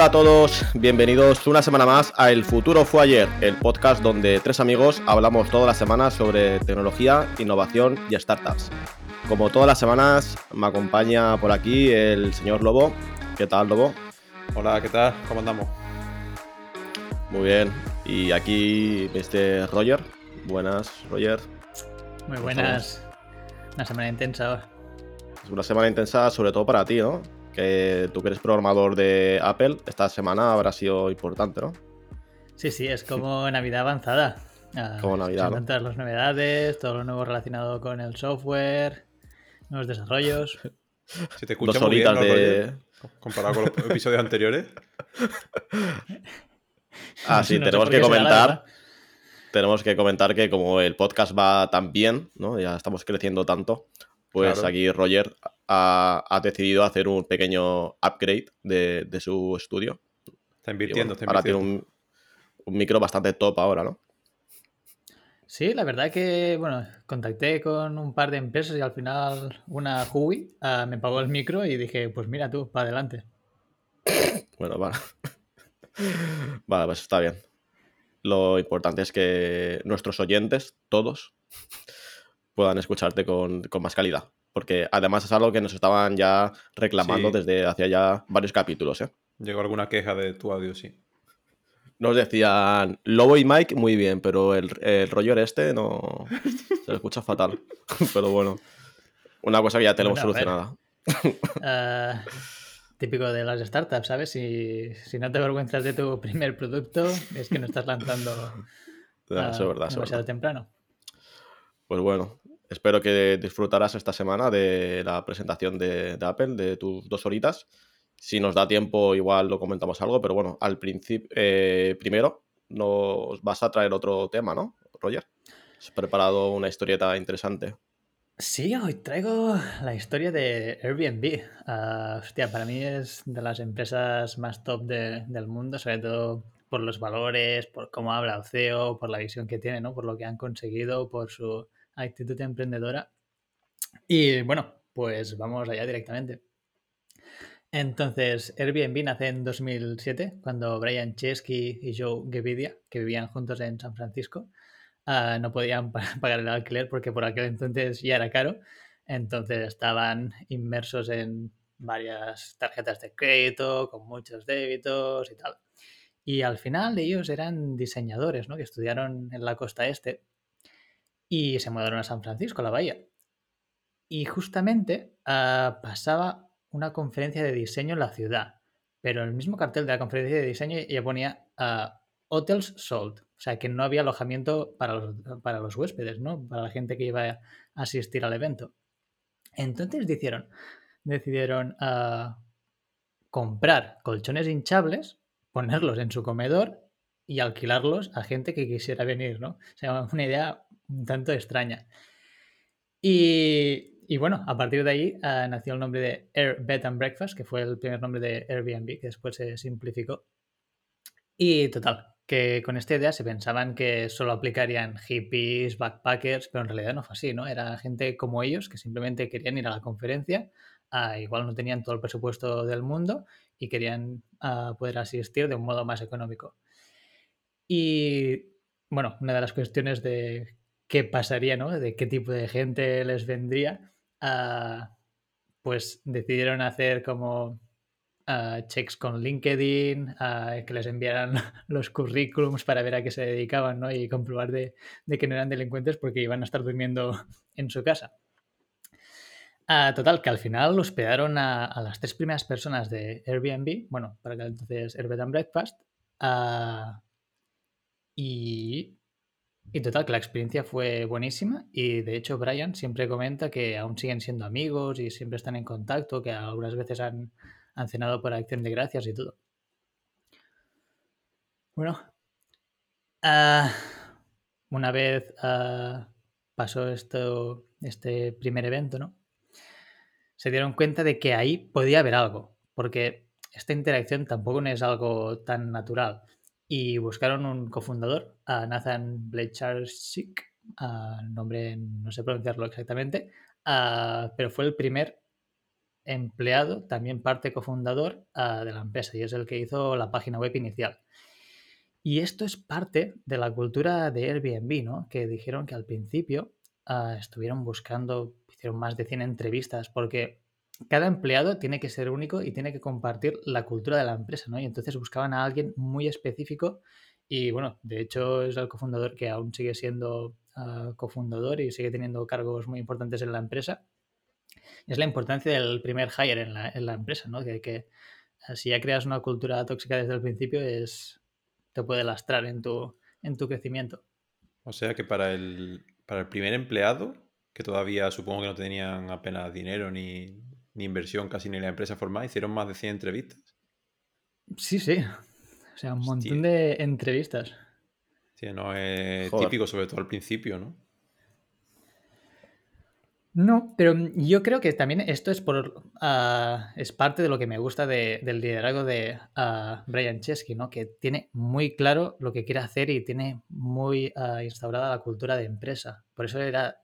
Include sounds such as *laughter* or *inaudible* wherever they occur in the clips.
Hola a todos, bienvenidos una semana más a El Futuro Fue Ayer, el podcast donde tres amigos hablamos todas las semanas sobre tecnología, innovación y startups. Como todas las semanas, me acompaña por aquí el señor Lobo. ¿Qué tal, Lobo? Hola, ¿qué tal? ¿Cómo andamos? Muy bien. Y aquí este Roger. Buenas, Roger. Muy buenas. Una semana intensa. Es una semana intensa sobre todo para ti, ¿no? Que tú que eres programador de Apple, esta semana habrá sido importante, ¿no? Sí, sí, es como Navidad avanzada. Ah, como Navidad. ¿no? Todas las novedades, todo lo nuevo relacionado con el software, nuevos desarrollos. *laughs* Se te escucha muy bien, de... Comparado con los *laughs* episodios anteriores. Ah, sí, *laughs* tenemos que comentar. Tenemos que comentar que como el podcast va tan bien, ¿no? Ya estamos creciendo tanto, pues aquí Roger ha, decidido hacer un pequeño upgrade de, su estudio. Está invirtiendo, está invirtiendo. Ahora tiene un, un micro bastante top ahora, ¿no? Sí, la verdad que, bueno, contacté con un par de empresas y al final una Hui ah, me pagó el micro y dije, pues mira tú, para adelante. *coughs* Bueno, vale. *laughs* vale, pues está bien. Lo importante es que nuestros oyentes, todos, puedan escucharte con, más calidad. Porque además es algo que nos estaban ya reclamando desde hacía ya varios capítulos. ¿eh? Llegó alguna queja de tu audio, sí nos decían Lobo y Mike muy bien, pero el, el Roger este no *laughs* se escucha fatal. *laughs* pero bueno, una cosa que ya tenemos solucionada. *laughs* Ah, típico de las startups, ¿sabes? Si, si, no te avergüenzas de tu primer producto, es que no estás lanzando eso es verdad, demasiado temprano. Pues bueno, espero que disfrutarás esta semana de la presentación de, Apple, de tus dos horitas. Si nos da tiempo, igual lo comentamos algo, pero bueno, al principio, eh, primero nos vas a traer otro tema, ¿no, Roger? Has preparado una historieta interesante. Sí, hoy traigo la historia de Airbnb. Ah, hostia, para mí es de las empresas más top del mundo, sobre todo por los valores, por cómo habla el CEO, por la visión que tiene, ¿no? Por lo que han conseguido, por su actitud emprendedora. Y bueno, pues vamos allá directamente. Entonces, Airbnb nace en 2007, cuando Brian Chesky y Joe Gevidia, que vivían juntos en San Francisco, ah, no podían *laughs* pagar el alquiler porque por aquel entonces ya era caro. Entonces estaban inmersos en varias tarjetas de crédito, con muchos débitos y tal. Y al final ellos eran diseñadores, ¿no? Que estudiaron en la costa este y se mudaron a San Francisco, a la bahía. Y justamente ah, pasaba una conferencia de diseño en la ciudad, pero el mismo cartel de la conferencia de diseño ya ponía uh, Hotels Sold, o sea que no había alojamiento para los, para los huéspedes, ¿no? Para la gente que iba a asistir al evento. Entonces decidieron, decidieron uh, comprar colchones hinchables, ponerlos en su comedor y alquilarlos a gente que quisiera venir, ¿no? O sea, una idea un tanto extraña. Y y bueno, a partir de ahí uh, nació el nombre de Air Bed and Breakfast, que fue el primer nombre de Airbnb, que después se simplificó. Y total, que con esta idea se pensaban que solo aplicarían hippies, backpackers, pero en realidad no fue así, ¿no? Era gente como ellos que simplemente querían ir a la conferencia, uh, igual no tenían todo el presupuesto del mundo y querían uh, poder asistir de un modo más económico. Y bueno, una de las cuestiones de qué pasaría, ¿no? De qué tipo de gente les vendría, Ah, pues decidieron hacer como uh, checks con LinkedIn, uh, que les enviaran *laughs* los currículums para ver a qué se dedicaban ¿no? y comprobar de, de, que no eran delincuentes porque iban a estar durmiendo *laughs* en su casa. total, que al final hospedaron a, a, las tres primeras personas de Airbnb, bueno, para que entonces Airbnb and Breakfast, y y total, que la experiencia fue buenísima y de hecho Brian siempre comenta que aún siguen siendo amigos y siempre están en contacto, que algunas veces han, cenado por acción de gracias y todo. Bueno, ah, una vez ah, pasó esto, este primer evento, ¿no? Se dieron cuenta de que ahí podía haber algo, porque esta interacción tampoco no es algo tan natural y buscaron un cofundador, a Nathan Blecharczyk, nombre no sé pronunciarlo exactamente, pero fue el primer empleado, también parte cofundador ah, de la empresa y es el que hizo la página web inicial. Y esto es parte de la cultura de Airbnb, ¿no? Que dijeron que al principio ah, estuvieron buscando, hicieron más de 100 entrevistas porque cada empleado tiene que ser único y tiene que compartir la cultura de la empresa, ¿no? Y entonces buscaban a alguien muy específico y bueno, de hecho es el cofundador que aún sigue siendo ah, cofundador y sigue teniendo cargos muy importantes en la empresa. Es la importancia del primer hire en la, empresa, ¿no? Que, que si ya creas una cultura tóxica desde el principio es, te puede lastrar en tu, en tu crecimiento. O sea que para el, para el primer empleado, que todavía supongo que no tenían apenas dinero ni, inversión casi ni la empresa formada, hicieron más de 100 entrevistas. Sí, sí. O sea, un montón de entrevistas. Sí, no es típico, sobre todo al principio, ¿no? No, pero yo creo que también esto es por ah, es parte de lo que me gusta del liderazgo de ah, Brian Chesky, ¿no? Que tiene muy claro lo que quiere hacer y tiene muy ah, instaurada la cultura de empresa. Por eso era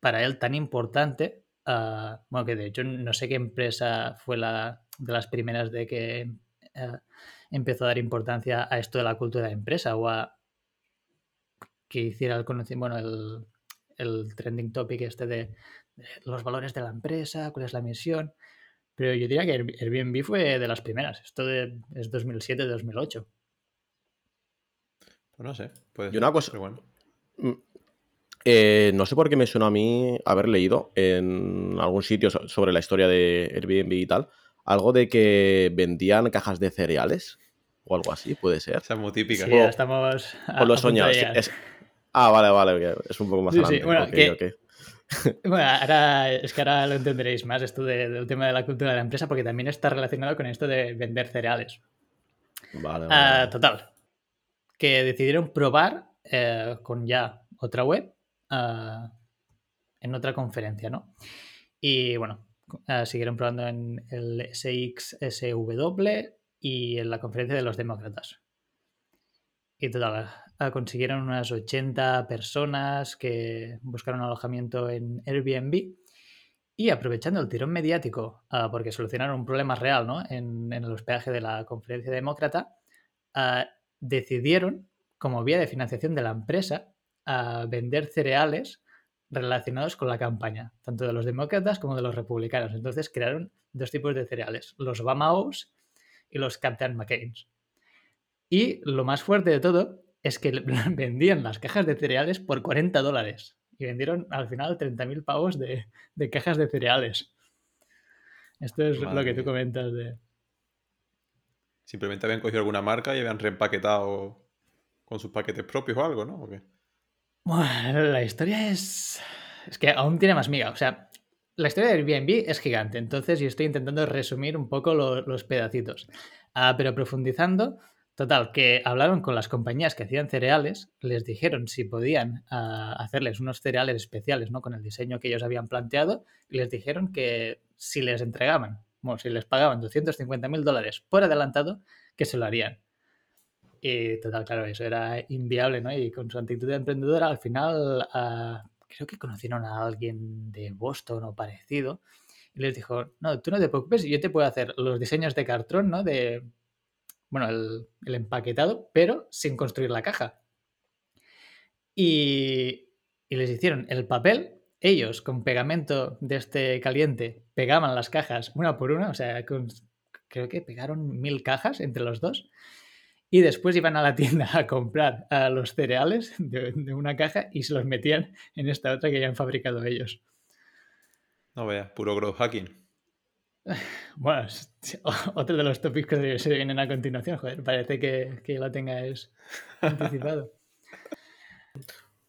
para él tan importante. Bueno, que de hecho no sé qué empresa fue la de las primeras de que empezó a dar importancia a esto de la cultura de empresa o a que hiciera el conocimiento, bueno, el, el trending topic este de los valores de la empresa, cuál es la misión. Pero yo diría que Airbnb fue de las primeras. Esto de, es 2007-2008. Pues no sé. Puede y una cosa. Bueno. Eh, no sé por qué me suena a mí haber leído en algún sitio sobre la historia de Airbnb y tal, algo de que vendían cajas de cereales o algo así, puede ser. Esa es muy típica. Sí, estamos. O lo he Ah, vale, vale, es un poco más sí, Bueno, *laughs* bueno, ahora es que ahora lo entenderéis más esto del tema de la cultura de la empresa porque también está relacionado con esto de vender cereales. Vale, ah, total. Que decidieron probar eh, con ya otra web ah, en otra conferencia, ¿no? Y bueno, ah, siguieron probando en el SXSW y en la conferencia de los demócratas. Y total, Ah, consiguieron unas 80 personas que buscaron alojamiento en Airbnb y aprovechando el tirón mediático, porque solucionaron un problema real ¿no? en, el hospedaje de la conferencia demócrata, decidieron, como vía de financiación de la empresa, vender cereales relacionados con la campaña, tanto de los demócratas como de los republicanos. Entonces crearon dos tipos de cereales, los Obama-O's y los Captain McCain's. Y lo más fuerte de todo es que *laughs* vendían las cajas de cereales por 40 dólares. Y vendieron al final 30.000 pavos de, cajas de cereales. Esto es lo que tú comentas de... Simplemente habían cogido alguna marca y habían reempaquetado con sus paquetes propios o algo, ¿no? Bueno, la historia es... Es que aún tiene más miga. O sea, la historia de Airbnb es gigante. Entonces yo estoy intentando resumir un poco los pedacitos. Ah, pero profundizando, Total, que hablaron con las compañías que hacían cereales, les dijeron si podían ah, hacerles unos cereales especiales, ¿no? Con el diseño que ellos habían planteado, y les dijeron que si les entregaban, bueno, si les pagaban 250 mil dólares por adelantado, que se lo harían. Y total, claro, eso era inviable, ¿no? Y con su actitud de emprendedora, al final ah, creo que conocieron a alguien de Boston o parecido, y les dijo, no, tú no te preocupes, yo te puedo hacer los diseños de cartón, ¿no? De, bueno, el, empaquetado, pero sin construir la caja. Y, les hicieron el papel, ellos con pegamento de este caliente pegaban las cajas una por una, o sea, creo que pegaron mil cajas entre los dos. Y después iban a la tienda a comprar a los cereales de, de, una caja y se los metían en esta otra que ya han fabricado ellos. No vea, puro growth hacking. *sighs* Bueno, *laughs* otro de los tópicos que se vienen a continuación, joder, parece que, que lo tengáis anticipado.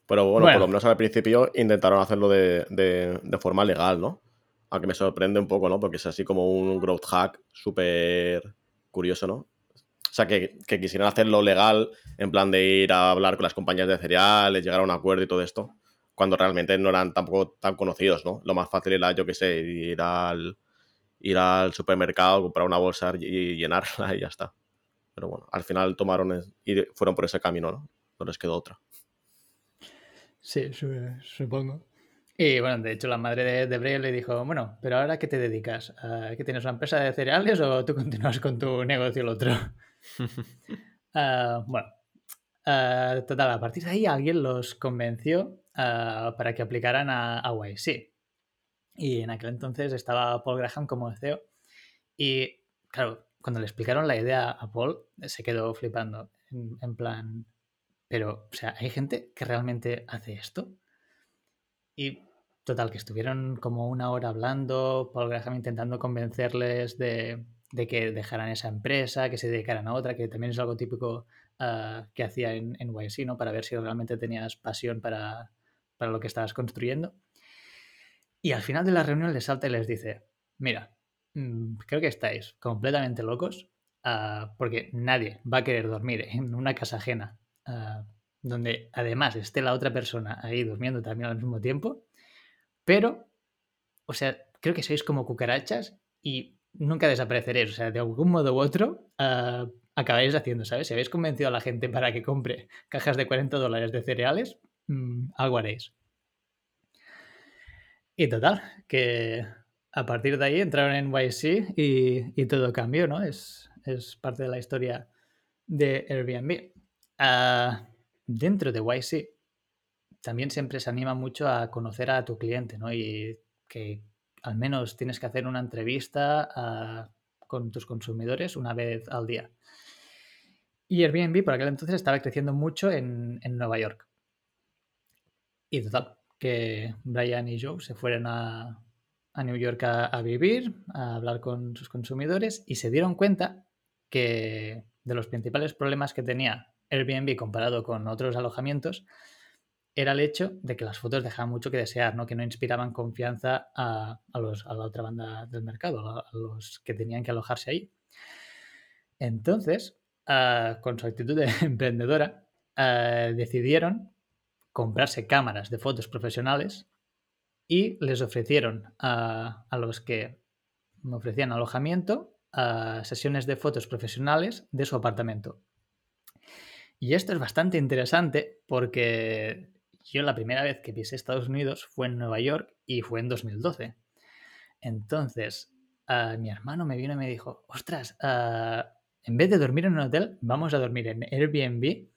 Pero bueno, por lo menos al principio intentaron hacerlo de, de, forma legal, ¿no? Aunque me sorprende un poco, ¿no? Porque es así como un growth hack súper curioso, ¿no? O sea, que, que, quisieran hacerlo legal, en plan de ir a hablar con las compañías de cereales, llegar a un acuerdo y todo esto, cuando realmente no eran tampoco tan conocidos, ¿no? Lo más fácil era, yo qué sé, ir al, ir al supermercado, comprar una bolsa y llenarla y ya está. Pero bueno, al final tomaron y fueron por ese camino, ¿no? No les quedó otra. Sí, supongo. Y bueno, de hecho la madre de, de Bray le dijo, bueno, pero ahora ¿qué te dedicas? ¿A ¿Que tienes una empresa de cereales o tú continúas con tu negocio el otro? *laughs* Ah, bueno, ah, total, a partir de ahí alguien los convenció ah, para que aplicaran a, a YC. Y en aquel entonces estaba Paul Graham como CEO. Y claro, cuando le explicaron la idea a Paul, se quedó flipando. En, en plan, pero, o sea, ¿hay gente que realmente hace esto? Y total, que estuvieron como una hora hablando, Paul Graham intentando convencerles de, de que dejaran esa empresa, que se dedicaran a otra, que también es algo típico ah, que hacía en, en YC, ¿no? Para ver si realmente tenías pasión para, para lo que estabas construyendo. Y al final de la reunión les salta y les dice, mira, mm, creo que estáis completamente locos ah, porque nadie va a querer dormir en una casa ajena ah, donde además esté la otra persona ahí durmiendo también al mismo tiempo, pero, o sea, creo que sois como cucarachas y nunca desapareceréis, o sea, de algún modo u otro ah, acabáis haciendo, ¿sabes? Si habéis convencido a la gente para que compre cajas de 40 dólares de cereales, mm, algo haréis. Y total, que a partir de ahí entraron en YC y, y todo cambió, ¿no? Es, es, parte de la historia de Airbnb. Uh, dentro de YC también siempre se anima mucho a conocer a tu cliente, ¿no? Y que al menos tienes que hacer una entrevista uh, con tus consumidores una vez al día. Y Airbnb por aquel entonces estaba creciendo mucho en, en Nueva York. Y total, que Brian y Joe se fueron a, a New York a, a, vivir, a hablar con sus consumidores y se dieron cuenta que de los principales problemas que tenía Airbnb comparado con otros alojamientos era el hecho de que las fotos dejaban mucho que desear, ¿no? que no inspiraban confianza a, a, los, la otra banda del mercado, a, los que tenían que alojarse ahí. Entonces, uh, con su actitud de *laughs* emprendedora, uh, decidieron comprarse cámaras de fotos profesionales y les ofrecieron a, a los que me ofrecían alojamiento a sesiones de fotos profesionales de su apartamento. Y esto es bastante interesante porque yo la primera vez que pisé Estados Unidos fue en Nueva York y fue en 2012. Entonces, uh, mi hermano me vino y me dijo, ostras, uh, en vez de dormir en un hotel, vamos a dormir en Airbnb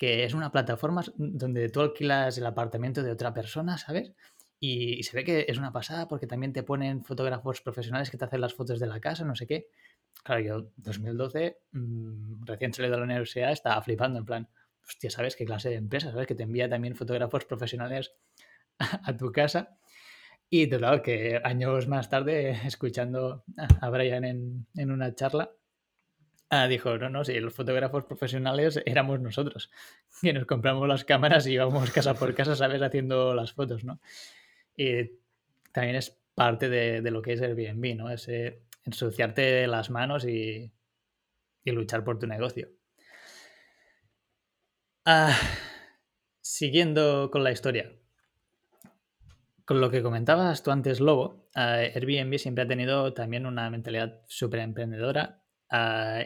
que es una plataforma donde tú alquilas el apartamento de otra persona, ¿sabes? Y, y, se ve que es una pasada porque también te ponen fotógrafos profesionales que te hacen las fotos de la casa, no sé qué. Claro, yo 2012, mmm, recién salido de la universidad, estaba flipando en plan, hostia, ¿sabes qué clase de empresa? ¿Sabes? Que te envía también fotógrafos profesionales *laughs* a, tu casa. Y total, que años más tarde, *laughs* escuchando a Brian en, en una charla, Ah, dijo, no, no, si los fotógrafos profesionales éramos nosotros, *laughs* que nos compramos las cámaras y íbamos casa por casa, ¿sabes? Haciendo las fotos, ¿no? Y también es parte de, de lo que es Airbnb, ¿no? Ese ensuciarte las manos y, y luchar por tu negocio. Ah, siguiendo con la historia. Con lo que comentabas tú antes, Lobo, uh, Airbnb siempre ha tenido también una mentalidad súper emprendedora uh,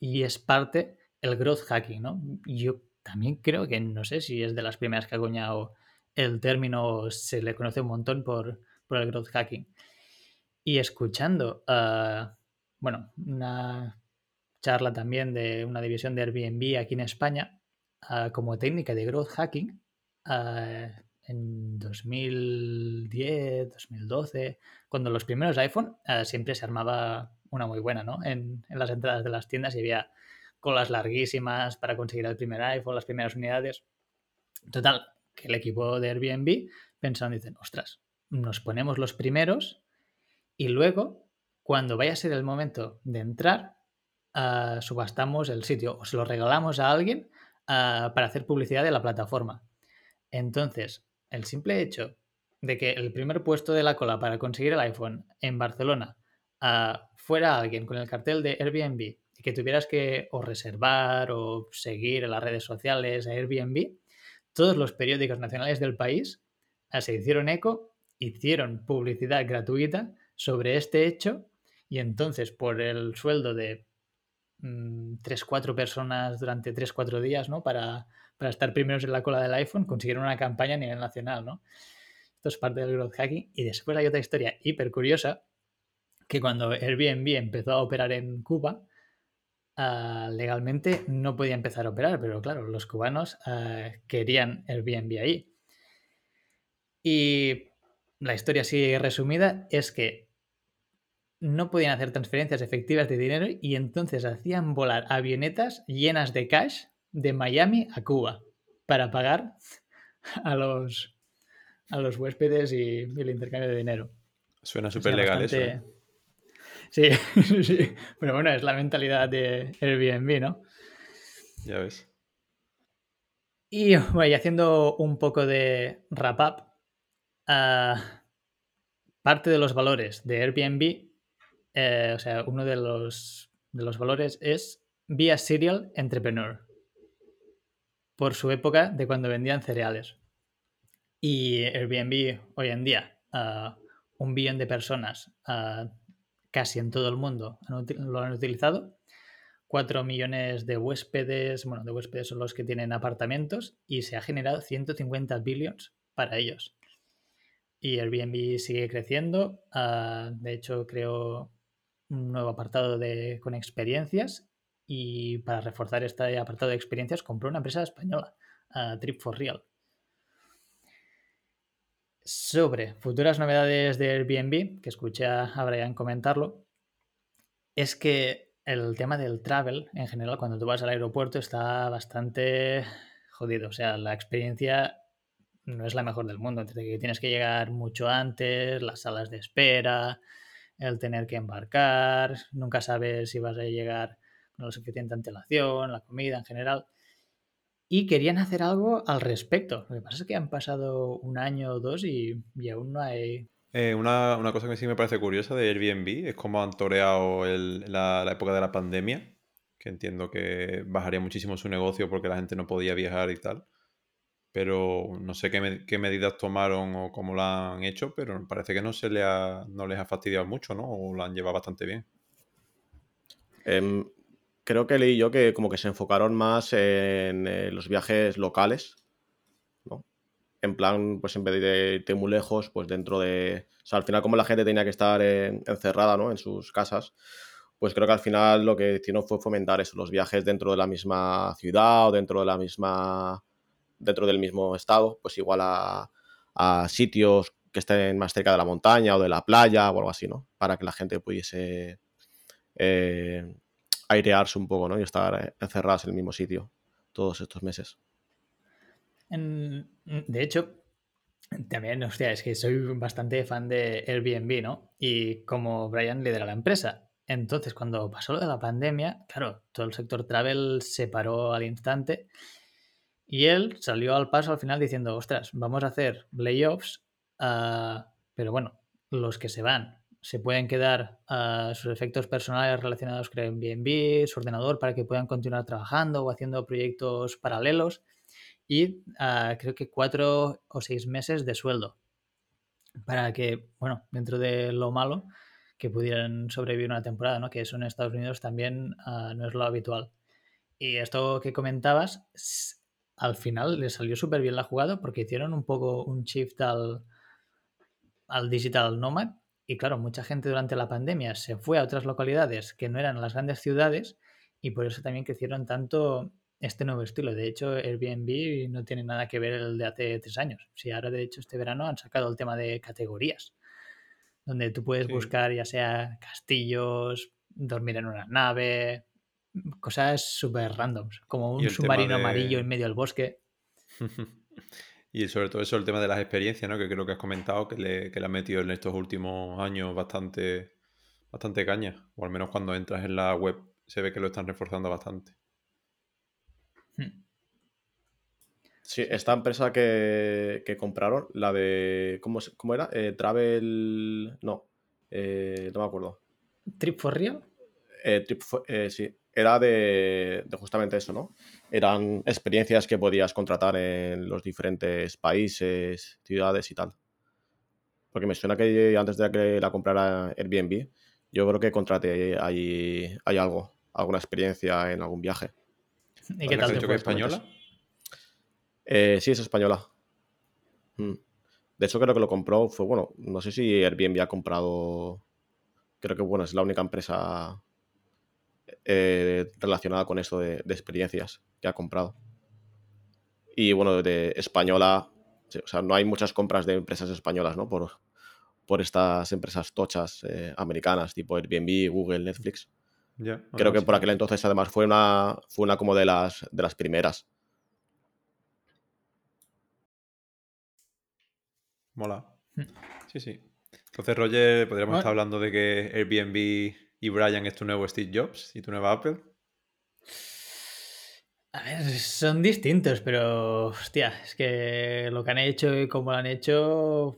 y es parte el growth hacking, ¿no? Yo también creo que no sé si es de las primeras que ha acuñado el término, se le conoce un montón por, por el growth hacking. Y escuchando, bueno, una charla también de una división de Airbnb aquí en España, uh, como técnica de growth hacking, uh, en 2010, 2012, cuando los primeros iPhone siempre se armaba una muy buena, ¿no? En, las entradas de las tiendas y había colas larguísimas para conseguir el primer iPhone, las primeras unidades. Total, que el equipo de Airbnb pensaron, dicen, ostras, nos ponemos los primeros y luego, cuando vaya a ser el momento de entrar, subastamos el sitio o se lo regalamos a alguien uh, para hacer publicidad de la plataforma. Entonces, el simple hecho de que el primer puesto de la cola para conseguir el iPhone en Barcelona uh, fuera alguien con el cartel de Airbnb y que tuvieras que o reservar o seguir en las redes sociales a Airbnb, todos los periódicos nacionales del país uh, se hicieron eco, hicieron publicidad gratuita sobre este hecho y entonces por el sueldo de mmm, 3-4 personas durante 3-4 días ¿no? para, para estar primeros en la cola del iPhone consiguieron una campaña a nivel nacional. ¿no? Esto es parte del growth hacking. Y después hay otra historia hiper curiosa, que cuando Airbnb empezó a operar en Cuba, ah, legalmente no podía empezar a operar, pero claro, los cubanos ah, querían Airbnb ahí. Y la historia así resumida es que no podían hacer transferencias efectivas de dinero y entonces hacían volar avionetas llenas de cash de Miami a Cuba para pagar a los, a los huéspedes y, el intercambio de dinero. Suena súper legal eso. ¿eh? *laughs* Sí, sí, pero bueno, es la mentalidad de Airbnb, ¿no? Ya ves. Y bueno, haciendo un poco de wrap up, ah, parte de los valores de Airbnb, eh, o sea, uno de los, de los valores es Be a Serial Entrepreneur, por su época de cuando vendían cereales. Y Airbnb hoy en día, ah, un billón de personas ah, casi en todo el mundo lo han utilizado. Cuatro millones de huéspedes, bueno, de huéspedes son los que tienen apartamentos y se ha generado 150 billions para ellos. Y Airbnb sigue creciendo. Ah, de hecho, creo un nuevo apartado de, con experiencias y para reforzar este apartado de experiencias compró una empresa española, Trip for Real. Sobre futuras novedades de Airbnb, que escuché a Brian comentarlo, es que el tema del travel, en general, cuando tú vas al aeropuerto, está bastante jodido. O sea, la experiencia no es la mejor del mundo. tienes que llegar mucho antes, las salas de espera, el tener que embarcar, nunca sabes si vas a llegar con la suficiente antelación, la comida en general. Y querían hacer algo al respecto. Lo que pasa es que han pasado un año o dos y, aún no hay eh, una, cosa que sí me parece curiosa de Airbnb es cómo han toreado la, época de la pandemia, que entiendo que bajaría muchísimo su negocio porque la gente no podía viajar y tal. Pero no sé qué, medidas tomaron o cómo la han hecho, pero parece que no, se le no les ha fastidiado mucho, ¿no? O la han llevado bastante bien. Em, creo que leí yo que como que se enfocaron más en eh, los viajes locales, ¿no? En plan, pues en vez de irte muy lejos, pues dentro de... O sea, al final como la gente tenía que estar encerrada, ¿no? En sus casas, pues creo que al final lo que hicieron fue fomentar eso, los viajes dentro de la misma ciudad o dentro de la misma... dentro del mismo estado, pues igual a, sitios que estén más cerca de la montaña o de la playa o algo así, ¿no? Para que la gente pudiese... Eh, airearse un poco, ¿no? Y estar eh, encerradas en el mismo sitio todos estos meses. de hecho, también, hostia, es que soy bastante fan de Airbnb, ¿no? Y como Brian lidera la empresa. Entonces, cuando pasó lo de la pandemia, claro, todo el sector travel se paró al instante y él salió al paso al final diciendo, ostras, vamos a hacer layoffs, ah, pero bueno, los que se van se pueden quedar a sus efectos personales relacionados con Airbnb, su ordenador, para que puedan continuar trabajando o haciendo proyectos paralelos. Y ah, creo que cuatro o seis meses de sueldo para que, bueno, dentro de lo malo, que pudieran sobrevivir una temporada, ¿no? Que eso en Estados Unidos también no es lo habitual. Y esto que comentabas, al final le salió súper bien la jugada porque hicieron un poco un shift al, al digital nomad y claro, mucha gente durante la pandemia se fue a otras localidades que no eran las grandes ciudades y por eso también crecieron tanto este nuevo estilo. De hecho, Airbnb no tiene nada que ver el de hace tres años. Si ahora, de hecho, este verano han sacado el tema de categorías, donde tú puedes buscar ya sea castillos, dormir en una nave, cosas súper randoms, como un submarino amarillo en medio del bosque. *laughs* Y sobre todo eso, el tema de las experiencias, ¿no? Que creo que has comentado que le, que le ha metido en estos últimos años bastante, bastante caña. O al menos cuando entras en la web se ve que lo están reforzando bastante. Hmm. Sí, esta empresa que, compraron, la de. ¿Cómo, cómo era? Eh, Travel. No. Eh, no me acuerdo. ¿Trip for Real? Eh, trip for, sí era de, justamente eso, ¿no? Eran experiencias que podías contratar en los diferentes países, ciudades y tal. Porque me suena que antes de que la comprara Airbnb, yo creo que contraté ahí, hay algo, alguna experiencia en algún viaje. ¿Y qué tal? ¿Es española? Eh, sí, es española. Mm. De hecho, creo que lo compró, fue bueno, no sé si Airbnb ha comprado, creo que bueno, es la única empresa eh, relacionada con esto de, de experiencias que ha comprado. Y bueno, de española, o sea, no hay muchas compras de empresas españolas, ¿no? Por, por estas empresas tochas eh, americanas, tipo Airbnb, Google, Netflix. Creo que sí. por aquel entonces además fue una, fue una como de las, de las primeras. Mola. Hmm. Sí, sí. Entonces, Roger, podríamos Bueno. estar hablando de que Airbnb y Brian es tu nuevo Steve Jobs y tu nueva Apple. A ver, son distintos, pero hostia, es que lo que han hecho y cómo lo han hecho,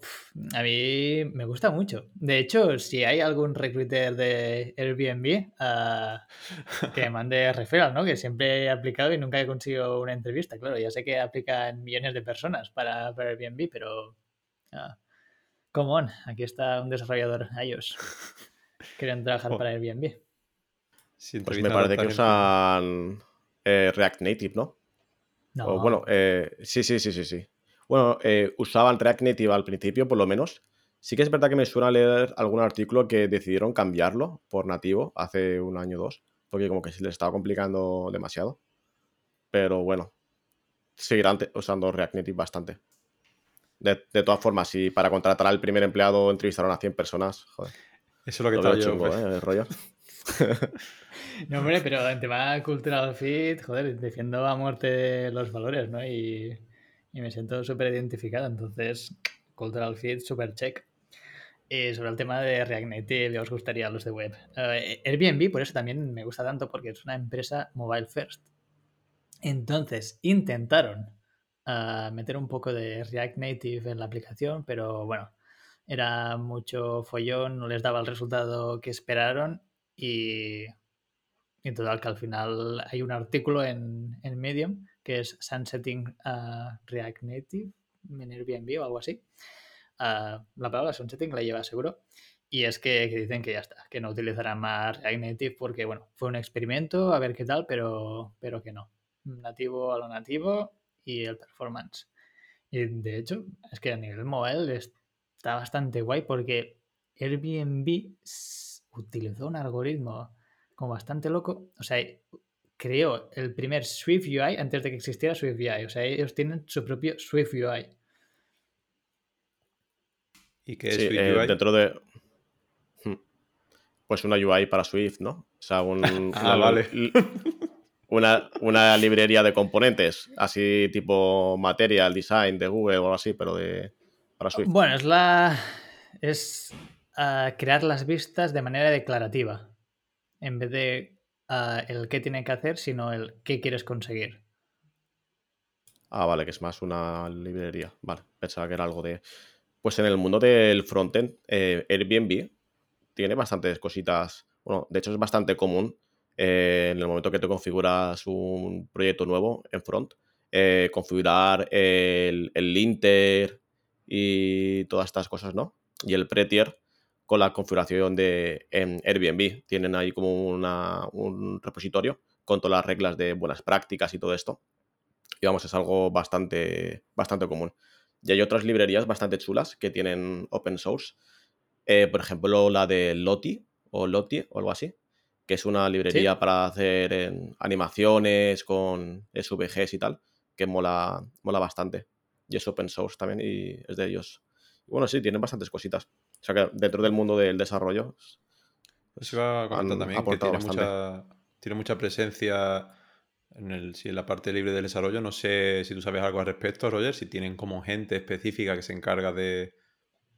a mí me gusta mucho. De hecho, si hay algún recruiter de Airbnb, que me *laughs* mande referral, ¿no? Que siempre he aplicado y nunca he conseguido una entrevista. Claro, ya sé que aplican millones de personas para, para Airbnb, pero... ah, come on, aquí está un desarrollador iOS. *laughs* Quieren trabajar Oh. para Airbnb. Si Pues me parece que gente- usan eh, React Native, ¿no? No, O bueno, eh, sí, sí, sí, sí, sí. Bueno, eh, usaban React Native al principio, por lo menos. Sí que es verdad que me suena leer algún artículo que decidieron cambiarlo por nativo hace un año o dos, porque como que se les estaba complicando demasiado. Pero bueno, seguirán usando React Native bastante. De, de todas formas, si para contratar al primer empleado entrevistaron a 100 personas, joder, Eso es lo que lo estaba veo yo. chungo, pues. ¿eh? El rollo. *laughs* No, hombre, pero en tema cultural fit, joder, defiendo a muerte los valores, ¿no? Y, y me siento súper identificado. Entonces, cultural fit, super check. Y sobre el tema de React Native, ya os gustaría los de web. Eh, Airbnb, por eso también me gusta tanto, porque es una empresa mobile first. Entonces, intentaron ah, meter un poco de React Native en la aplicación, pero bueno, era mucho follón, no les daba el resultado que esperaron y, y total que al final hay un artículo en, en Medium que es Sunsetting ah, React Native en Airbnb algo así. Ah, la palabra sunsetting la lleva seguro. Y es que, dicen que ya está, que no utilizarán más React Native porque, bueno, fue un experimento, a ver qué tal, pero, pero que no. Nativo a lo nativo y el performance. Y de hecho, es que a nivel mobile está bastante guay porque Airbnb utilizó un algoritmo como bastante loco. O sea, creó el primer Swift UI antes de que existiera Swift UI. O sea, ellos tienen su propio Swift UI. ¿Y qué es Sí, Swift eh, UI? dentro de. Hmm. Pues una UI para Swift, ¿no? O sea, un- *laughs* Ah, una, vale. una, una librería de componentes, así tipo Material Design de Google o algo así, pero de para Swift. Bueno, es la. Es ah, crear las vistas de manera declarativa. En vez de ah, el qué tienen que hacer, sino el qué quieres conseguir. Ah, vale, que es más una librería. Vale, pensaba que era algo de. Pues en el mundo del frontend, eh, Airbnb tiene bastantes cositas. Bueno, de hecho es bastante común eh, en el momento que te configuras un proyecto nuevo en front, eh, configurar el, el linter y todas estas cosas, ¿no? Y el prettier con la configuración de en Airbnb. Tienen ahí como una- un repositorio con todas las reglas de buenas prácticas y todo esto. Y vamos, es algo bastante, bastante común. Y hay otras librerías bastante chulas que tienen open source. Eh, por ejemplo, la de Lottie o Lottie o algo así, que es una librería para hacer en, animaciones con SVGs y tal, que mola, mola bastante. Y es open source también y es de ellos. Bueno, sí, tienen bastantes cositas. O sea que dentro del mundo del desarrollo Eso iba a comentar también, que tiene mucha, tiene mucha presencia en, el, sí, en la parte libre del desarrollo. No sé si tú sabes algo al respecto, Roger, si tienen como gente específica que se encarga de,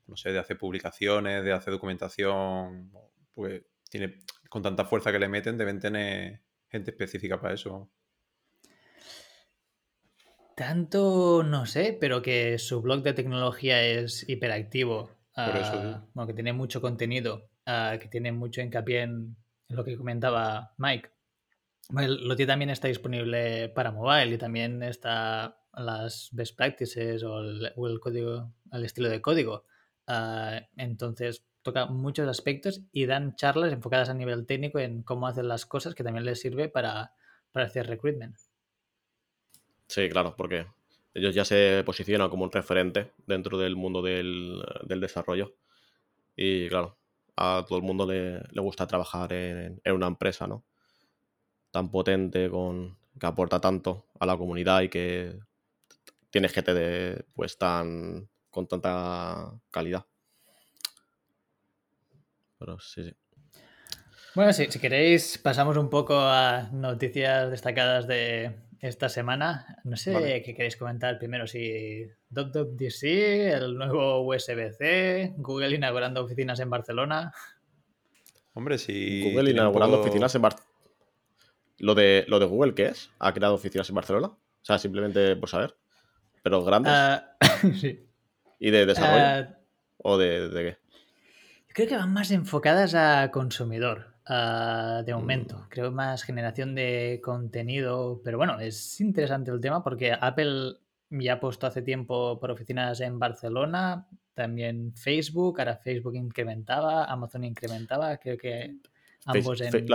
no sé, de hacer publicaciones, de hacer documentación, pues tiene, con tanta fuerza que le meten, deben tener gente específica para eso. Tanto no sé, pero que su blog de tecnología es hiperactivo. Por eso, sí. bueno, que tiene mucho contenido, ah, que tiene mucho hincapié en, en lo que comentaba Mike. Bueno, Lottie también está disponible para mobile y también está las best practices o el, o el código, el estilo de código. Ah, entonces toca muchos aspectos y dan charlas enfocadas a nivel técnico en cómo hacer las cosas que también les sirve para, para hacer recruitment. Sí, claro, porque ellos ya se posicionan como un referente dentro del mundo del, desarrollo. Y claro, a todo el mundo le, gusta trabajar en, una empresa, ¿no? Tan potente, con, que aporta tanto a la comunidad y que tiene gente de, pues tan con tanta calidad. Pero sí, sí. Bueno, si queréis, pasamos un poco a noticias destacadas de, esta semana. No sé qué queréis comentar primero, si DC, el nuevo USB-C, Google inaugurando oficinas en Barcelona. Hombre, si... Google inaugurando oficinas en Barcelona. ¿Lo de, ¿Lo de Google qué es? ¿Ha creado oficinas en Barcelona? O sea, simplemente por saber. ¿Pero grandes? Ah, *laughs* sí. ¿Y de desarrollo? Ah, ¿O de, de qué? Creo que van más enfocadas a consumidor. Ah, de momento. Mm. Creo más generación de contenido. Pero bueno, es interesante el tema porque Apple ya ha puesto hace tiempo por oficinas en Barcelona, también Facebook, ahora Facebook incrementaba, Amazon incrementaba, creo que ambos en...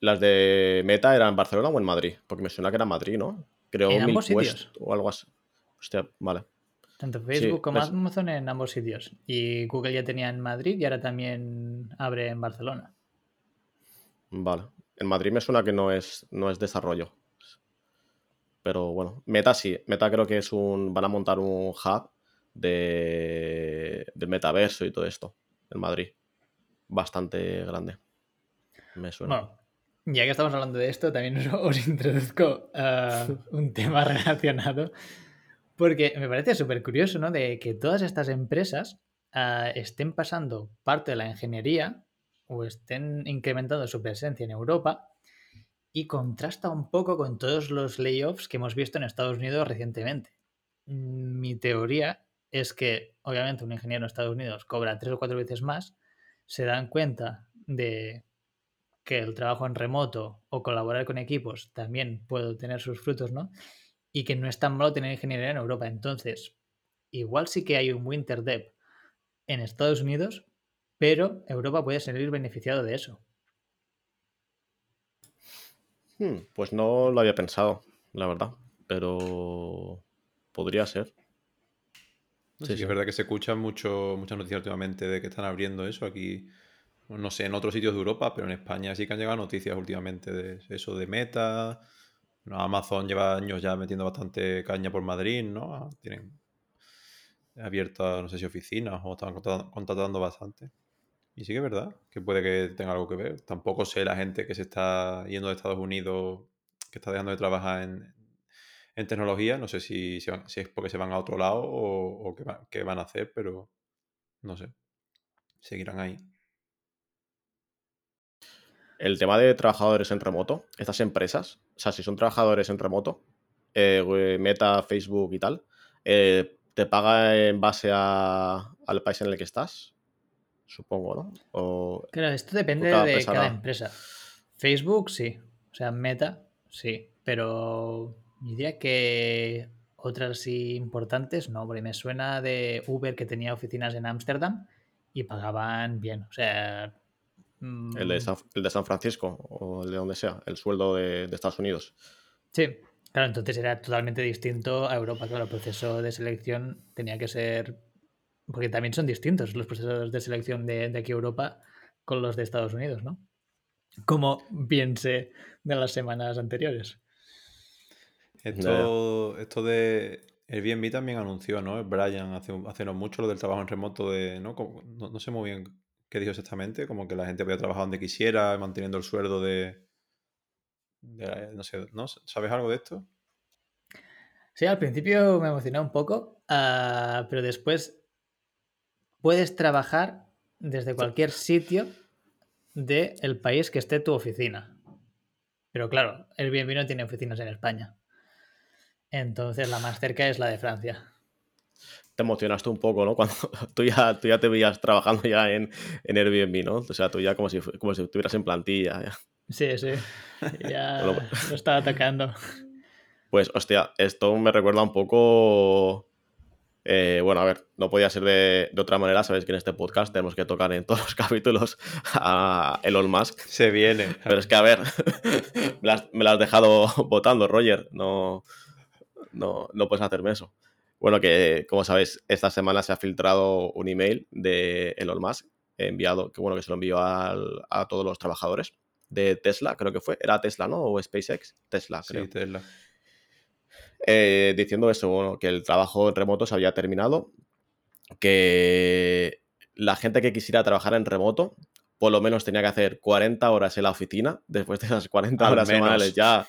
las de Meta eran en Barcelona o en Madrid, porque me suena que era Madrid, ¿no? Creo en ambos sitios. o algo así. Hostia, vale. Tanto Facebook como Amazon en ambos sitios. Y Google ya tenía en Madrid y ahora también abre en Barcelona. Vale. En Madrid me suena que no es, no es desarrollo. Pero bueno, Meta sí. Meta creo que es un. Van a montar un hub de, del metaverso y todo esto en Madrid. Bastante grande. Me suena. Bueno, ya que estamos hablando de esto, también *laughs* os, introduzco uh, un tema *laughs* relacionado. Porque me parece súper curioso, ¿no? De que todas estas empresas uh, estén pasando parte de la ingeniería o estén incrementando su presencia en Europa y contrasta un poco con todos los layoffs que hemos visto en Estados Unidos recientemente. Mi teoría es que, obviamente, un ingeniero en Estados Unidos cobra tres o cuatro veces más, se dan cuenta de que el trabajo en remoto o colaborar con equipos también puede tener sus frutos, ¿no? Y que no es tan malo tener ingeniería en Europa. Entonces, igual sí que hay un Winter Dev en Estados Unidos, pero Europa puede salir beneficiado de eso. Hmm, pues no lo había pensado, la verdad, pero podría ser. Sí, es verdad que se escuchan mucho, muchas noticias últimamente de que están abriendo eso aquí, no sé, en otros sitios de Europa, pero en España sí que han llegado noticias últimamente de eso de Meta. Amazon lleva años ya metiendo bastante caña por Madrid, ¿no? Tienen abiertas, no sé si oficinas o están contratando bastante. Y sí que es verdad que puede que tenga algo que ver. Tampoco sé la gente que se está yendo de Estados Unidos, que está dejando de trabajar en, tecnología. No sé si, es porque se van a otro lado o, qué, van a hacer, pero no sé. Seguirán ahí. El tema de trabajadores en remoto, estas empresas, o sea, si son trabajadores en remoto, eh, Meta, Facebook y tal, eh, ¿te paga en base al país en el que estás? Supongo, ¿no? claro, esto depende de cada empresa. Facebook sí, o sea, Meta sí, pero diría que otras importantes no, porque me suena de Uber que tenía oficinas en Ámsterdam y pagaban bien, o sea... El, de mm, San, Francisco o el de donde sea, el sueldo de, de Estados Unidos. Sí, Claro, entonces era totalmente distinto a Europa. Claro, el proceso de selección tenía que ser porque también son distintos los procesos de selección de, aquí a Europa con los de Estados Unidos, ¿no? Como bien sé de las semanas anteriores. Esto, esto de Airbnb también anunció, ¿no? Brian hace, hace no mucho lo del trabajo en remoto de, ¿no? no, sé muy bien qué dijo exactamente, como que la gente podía trabajar donde quisiera, manteniendo el sueldo de, no sé, ¿no? ¿Sabes algo de esto? Sí, al principio me emocioné un poco, ah, pero después puedes trabajar desde cualquier sitio del país que esté tu oficina. Pero claro, el Airbnb no tiene oficinas en España. Entonces la más cerca es la de Francia. Te emocionaste un poco, ¿no? *laughs* Cuando tú ya, tú ya te veías trabajando ya en, en Airbnb, ¿no? O sea, tú ya como si, como si estuvieras en plantilla. Sí, sí. Ya *laughs* lo estaba tocando. Pues, hostia, esto me recuerda un poco eh, bueno, a ver, no podía ser de, otra manera. Sabéis que en este podcast tenemos que tocar en todos los *laughs* capítulos a Elon Musk. Se viene. Pero es que, a ver, *laughs* me, las, has dejado *laughs* votando, Roger. No, no, no puedes hacerme eso. Bueno, que como sabéis, esta semana se ha filtrado un email de Elon Musk enviado, que bueno, que se lo envió a todos los trabajadores de Tesla, creo que fue. Era Tesla, ¿no? O SpaceX. Tesla, creo. Sí, Tesla. Eh, diciendo eso, bueno, que el trabajo remoto se había terminado, que la gente que quisiera trabajar en remoto, por lo menos tenía que hacer 40 horas en la oficina, después de esas 40 horas semanales ya,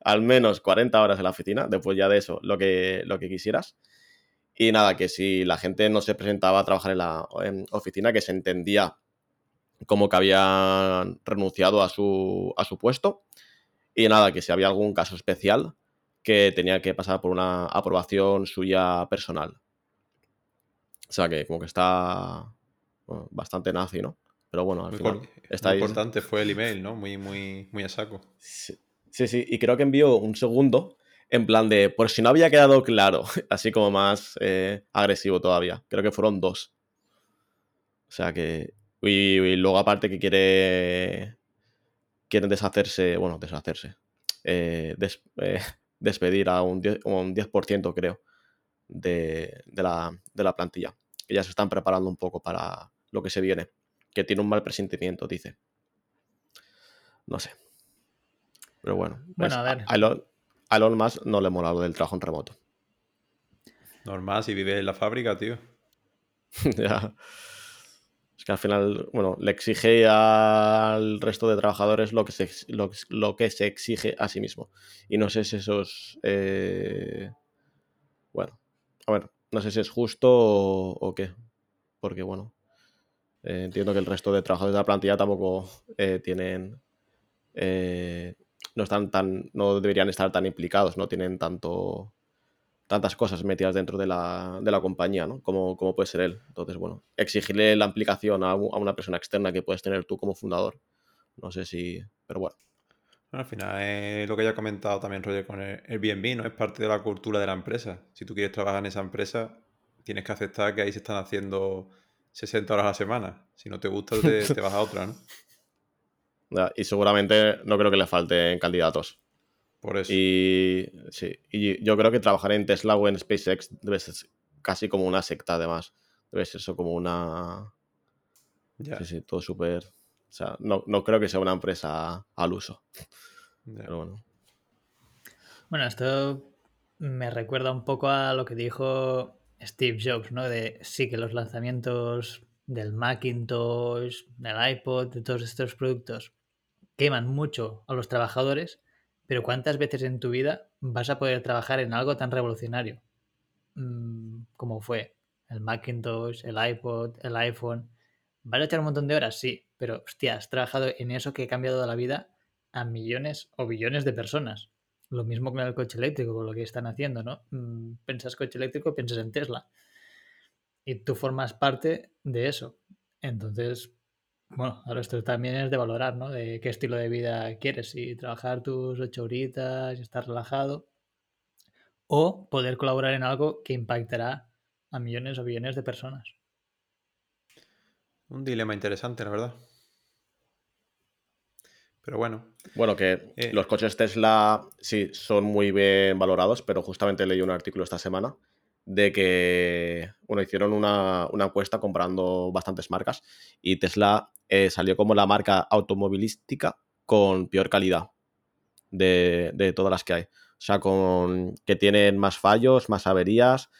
al menos 40 horas en la oficina, después ya de eso, lo que, lo que quisieras. Y nada, que si la gente no se presentaba a trabajar en la oficina, que se entendía como que habían renunciado a su, a su puesto. Y nada, que si había algún caso especial, que tenía que pasar por una aprobación suya personal. O sea que como que está bastante nazi, ¿no? Pero bueno, al final está muy importante fue el email, ¿no? Muy, muy, muy a saco. Sí, sí, y creo que envió un segundo en plan de, por si no había quedado claro, *laughs* así como más eh, agresivo todavía. Creo que fueron dos. O sea que... Y, luego aparte que quiere... Quieren deshacerse, bueno, deshacerse. Eh, eh, despedir a un 10%, un 10 creo, de, la, de la plantilla. Que ya se están preparando un poco para lo que se viene. Que tiene un mal presentimiento, dice. No sé. Pero bueno. Bueno, pues a ver. A, Elon Musk no le mola lo del trabajo en remoto. Normal, si vive en la fábrica, tío. *laughs* ya. Que al final, bueno, le exige al resto de trabajadores lo que se, lo, que se exige a sí mismo. Y no sé si eso es... Eh, bueno, a ver, no sé si es justo o, qué. Porque, bueno, eh, entiendo que el resto de trabajadores de la plantilla tampoco eh, tienen... no están tan... no deberían estar tan implicados, no tienen tanto tantas cosas metidas dentro de la, de la compañía, ¿no? Como, como, puede ser él. Entonces, bueno, exigirle la implicación a, a, una persona externa que puedes tener tú como fundador. No sé si. Pero bueno. al final lo que ya he comentado también, Roger, con el Airbnb, ¿no? Es parte de la cultura de la empresa. Si tú quieres trabajar en esa empresa, tienes que aceptar que ahí se están haciendo 60 horas a la semana. Si no te gusta, te, te vas a otra, ¿no? *laughs* y seguramente no creo que le falten candidatos. Por eso. Y sí, y yo creo que trabajar en Tesla o en SpaceX debe ser casi como una secta, además. Debe ser eso como una. Sí, sí, todo súper. O sea, no, creo que sea una empresa al uso. Pero bueno. Bueno, esto me recuerda un poco a lo que dijo Steve Jobs, ¿no? De sí que los lanzamientos del Macintosh, del iPod, de todos estos productos queman mucho a los trabajadores pero ¿cuántas veces en tu vida vas a poder trabajar en algo tan revolucionario mm, como fue el Macintosh, el iPod, el iPhone? ¿Vas a echar un montón de horas? Sí, pero hostia, has trabajado en eso que ha cambiado la vida a millones o billones de personas. Lo mismo con el coche eléctrico, con lo que están haciendo, ¿no? Mm, Pensas coche eléctrico, piensas en Tesla. Y tú formas parte de eso. Entonces, bueno, ahora esto también es de valorar, ¿no? De qué estilo de vida quieres, si trabajar tus ocho horitas y estar relajado, o poder colaborar en algo que impactará a millones o billones de personas. Un dilema interesante, la verdad. Pero bueno. Bueno, que eh, los coches Tesla sí son muy bien valorados, pero justamente leí un artículo esta semana de que, bueno, hicieron una, una encuesta comprando bastantes marcas y Tesla eh, salió como la marca automovilística con peor calidad de, todas las que hay. O sea, con que tienen más fallos, más averías,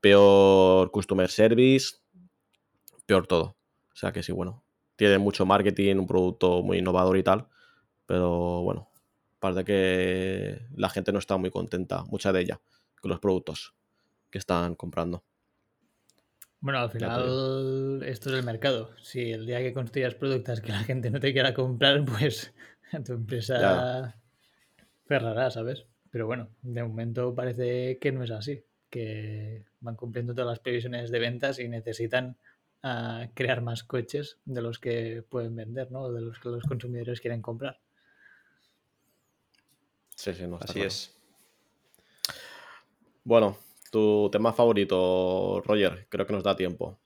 peor customer service, peor todo. O sea que sí, bueno, tiene mucho marketing, un producto muy innovador y tal, pero bueno, parece que la gente no está muy contenta, mucha de ella, con los productos que están comprando. Bueno, al final esto es el mercado. Si el día que construyas productos que la gente no te quiera comprar, pues *laughs* tu empresa cerrará, ¿sabes? Pero bueno, de momento parece que no es así, que van cumpliendo todas las previsiones de ventas y necesitan ah, crear más coches de los que pueden vender, ¿no? De los que los consumidores quieren comprar. Sí, sí, no, así es. Bueno, tu tema favorito, Roger, creo que nos da tiempo.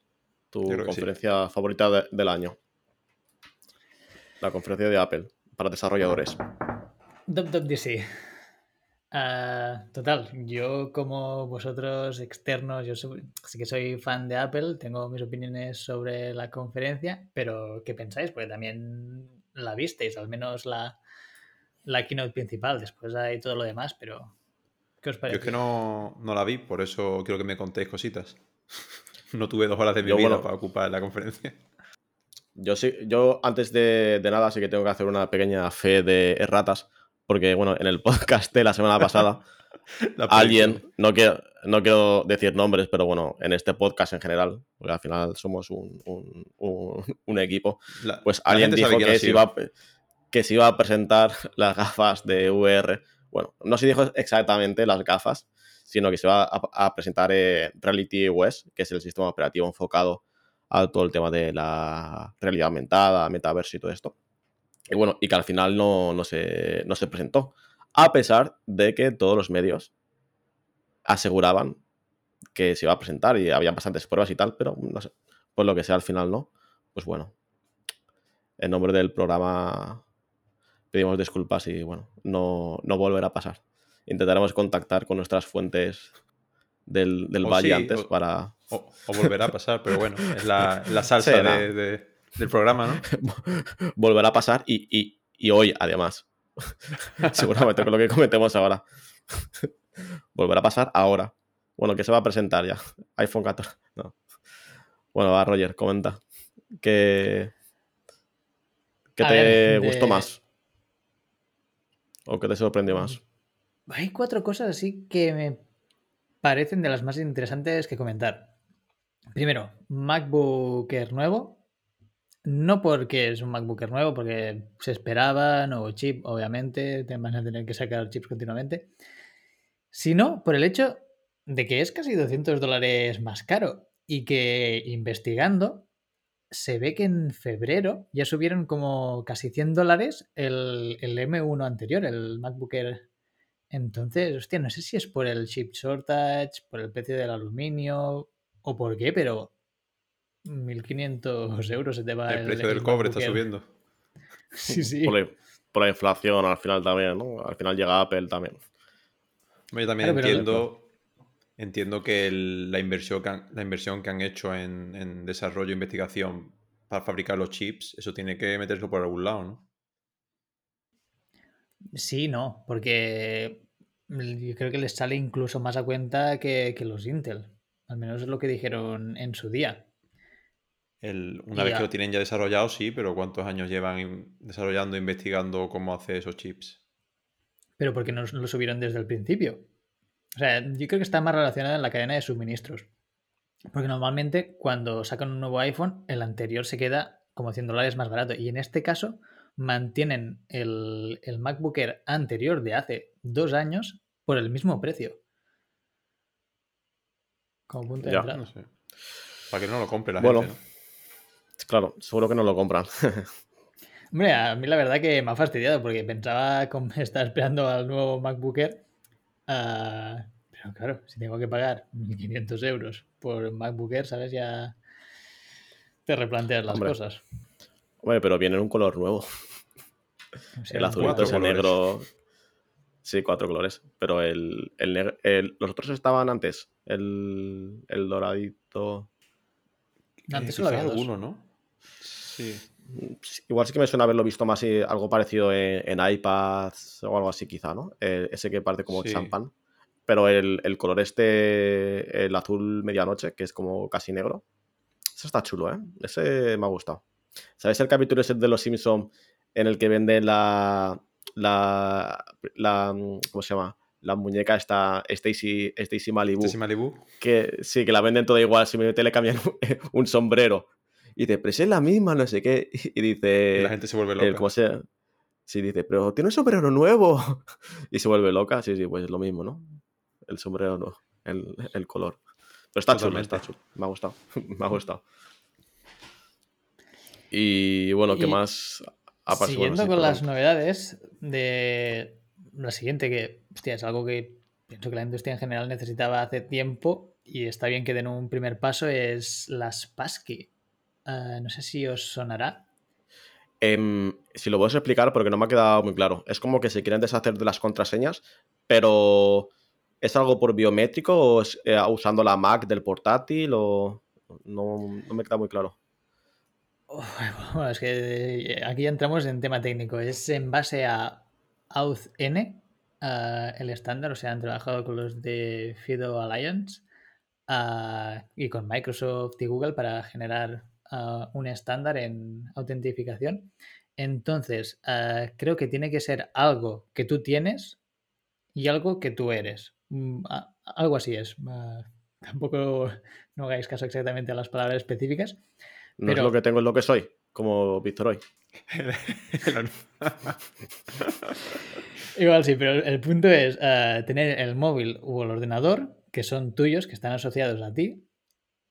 Tu conferencia favorita del año. La conferencia de Apple para desarrolladores. WWDC. Ah, total, yo como vosotros externos, yo sí que soy fan de Apple, tengo mis opiniones sobre la conferencia, pero ¿qué pensáis? Porque también la visteis, al menos la, la keynote principal, después hay todo lo demás, pero ¿qué os parece? Yo es que no, no la vi, por eso quiero que me contéis cositas. *laughs* no tuve dos horas de mi vida para ocupar la conferencia. Yo sí, yo antes de, de, nada sí que tengo que hacer una pequeña fe de erratas, porque bueno, en el *laughs* podcast de la semana pasada, *laughs* alguien, no quiero, no quiero decir nombres, pero bueno, en este podcast en general, porque al final somos un, un, un, equipo, pues alguien dijo que se, iba, que se iba a presentar las gafas de VR. Bueno, no se dijo exactamente las gafas, sino que se va a, presentar eh, Reality OS, que es el sistema operativo enfocado a todo el tema de la realidad aumentada, metaverso y todo esto. Y bueno, y que al final no, no, se, no se presentó. A pesar de que todos los medios aseguraban que se iba a presentar y había bastantes pruebas y tal, pero no por lo que sea al final no. Pues bueno, en nombre del programa pedimos disculpas y bueno, no, no volverá a pasar. Intentaremos contactar con nuestras fuentes del, del valle antes para... O, volverá a pasar, pero bueno, es la, *laughs* la salsa de del programa, ¿no? *laughs* Volverá a pasar y, hoy, además. *laughs* Seguramente con lo que cometemos ahora. Volverá a pasar ahora. Bueno, que se va a presentar ya. iPhone 14. No. Bueno, va, Roger, comenta. ¿Qué, qué te gustó más? ¿O qué te sorprendió más? Hay cuatro cosas así que me parecen de las más interesantes que comentar. Primero, MacBook Air nuevo, no porque es un MacBook nuevo, porque se esperaba, nuevo chip, obviamente, van a tener que sacar chips continuamente, sino por el hecho de que es casi 200 dólares más caro y que investigando se ve que en febrero ya subieron como casi 100 dólares el, el M1 anterior, el MacBook Air. Entonces, hostia, no sé si es por el chip shortage, por el precio del aluminio o por qué, pero 1.500 euros se te va el, precio del cobre está subiendo. *laughs* Sí, sí. Por la, inflación al final también, ¿no? Al final llega Apple también. Yo también entiendo, entiendo que la, inversión que han, la inversión que han hecho en, desarrollo e investigación para fabricar los chips, eso tiene que meterlo por algún lado, ¿no? Sí, no, porque yo creo que les sale incluso más a cuenta que, que los Intel. Al menos es lo que dijeron en su día una vez que lo tienen ya desarrollado, sí, pero ¿cuántos años llevan desarrollando, investigando cómo hace esos chips? Pero porque no lo subieron desde el principio. O sea, yo creo que está más relacionado en la cadena de suministros. Porque normalmente cuando sacan un nuevo iPhone, el anterior se queda como 100 dólares más barato. Y en este caso mantienen el, el MacBook Air anterior de hace dos años por el mismo precio. Como punto de entrada. Para que no lo compre la gente, ¿no? Claro, seguro que no lo compran. Hombre, a mí la verdad que me ha fastidiado porque pensaba *laughs* estar esperando al nuevo MacBook Air. Ah, pero claro, si tengo que pagar 1.500 euros por MacBook Air, ¿sabes? Ya te replanteas las cosas. Hombre, pero viene en un color nuevo. el azulito, el negro. Sí, cuatro colores. Pero el, el, los otros estaban antes. El, el doradito. Antes solo había alguno, ¿no? Igual sí que me suena haberlo visto más y algo parecido en, iPads o algo así, quizá, ¿no? Eh, ese que parte como champán. Pero el, color este, el azul medianoche, que es como casi negro. Eso está chulo, ¿eh? Ese me ha gustado. ¿Sabes el capítulo ese de Los Simpsons en el que venden la, la, la. ¿Cómo se llama? La muñeca esta Stacy, Stacy Malibu. Stacy Malibu. Que sí, que la venden toda igual. Simplemente le cambian *laughs* un sombrero y dice, pero es la misma, no sé qué. *laughs* Y dice... la gente se vuelve loca. como sea, sí, dice, pero tiene un sombrero nuevo. *laughs* y se vuelve loca. Sí, sí, pues es lo mismo, ¿no? El sombrero no, el, color. Pero está chulo, está chulo. Me ha gustado. *laughs* Me ha gustado. Y bueno, ¿qué más ha pasado? Siguiendo con las novedades de la siguiente, que hostia, es algo que pienso que la industria en general necesitaba hace tiempo y está bien que den un primer paso, es las Pasky. Ah, no sé si os sonará. Em, si lo puedes explicar, porque no me ha quedado muy claro. Es como que se quieren deshacer de las contraseñas, pero ¿es algo por biométrico o es eh, usando la Mac del portátil o no, no me queda muy claro? *laughs* Bueno, es que eh, aquí entramos en tema técnico. Es en base a AuthN, uh, el estándar, o sea, han trabajado con los de FIDO Alliance uh, y con Microsoft y Google para generar uh, un estándar en autentificación. Entonces, creo que tiene que ser algo que tú tienes y algo que tú eres. Mm, algo así es. *laughs* tampoco no hagáis caso exactamente a las palabras específicas. No Pero- es lo que tengo, es lo que soy, como Víctor hoy. *laughs* Igual sí, pero el- punto es tener el móvil o el ordenador que son tuyos, que están asociados a ti,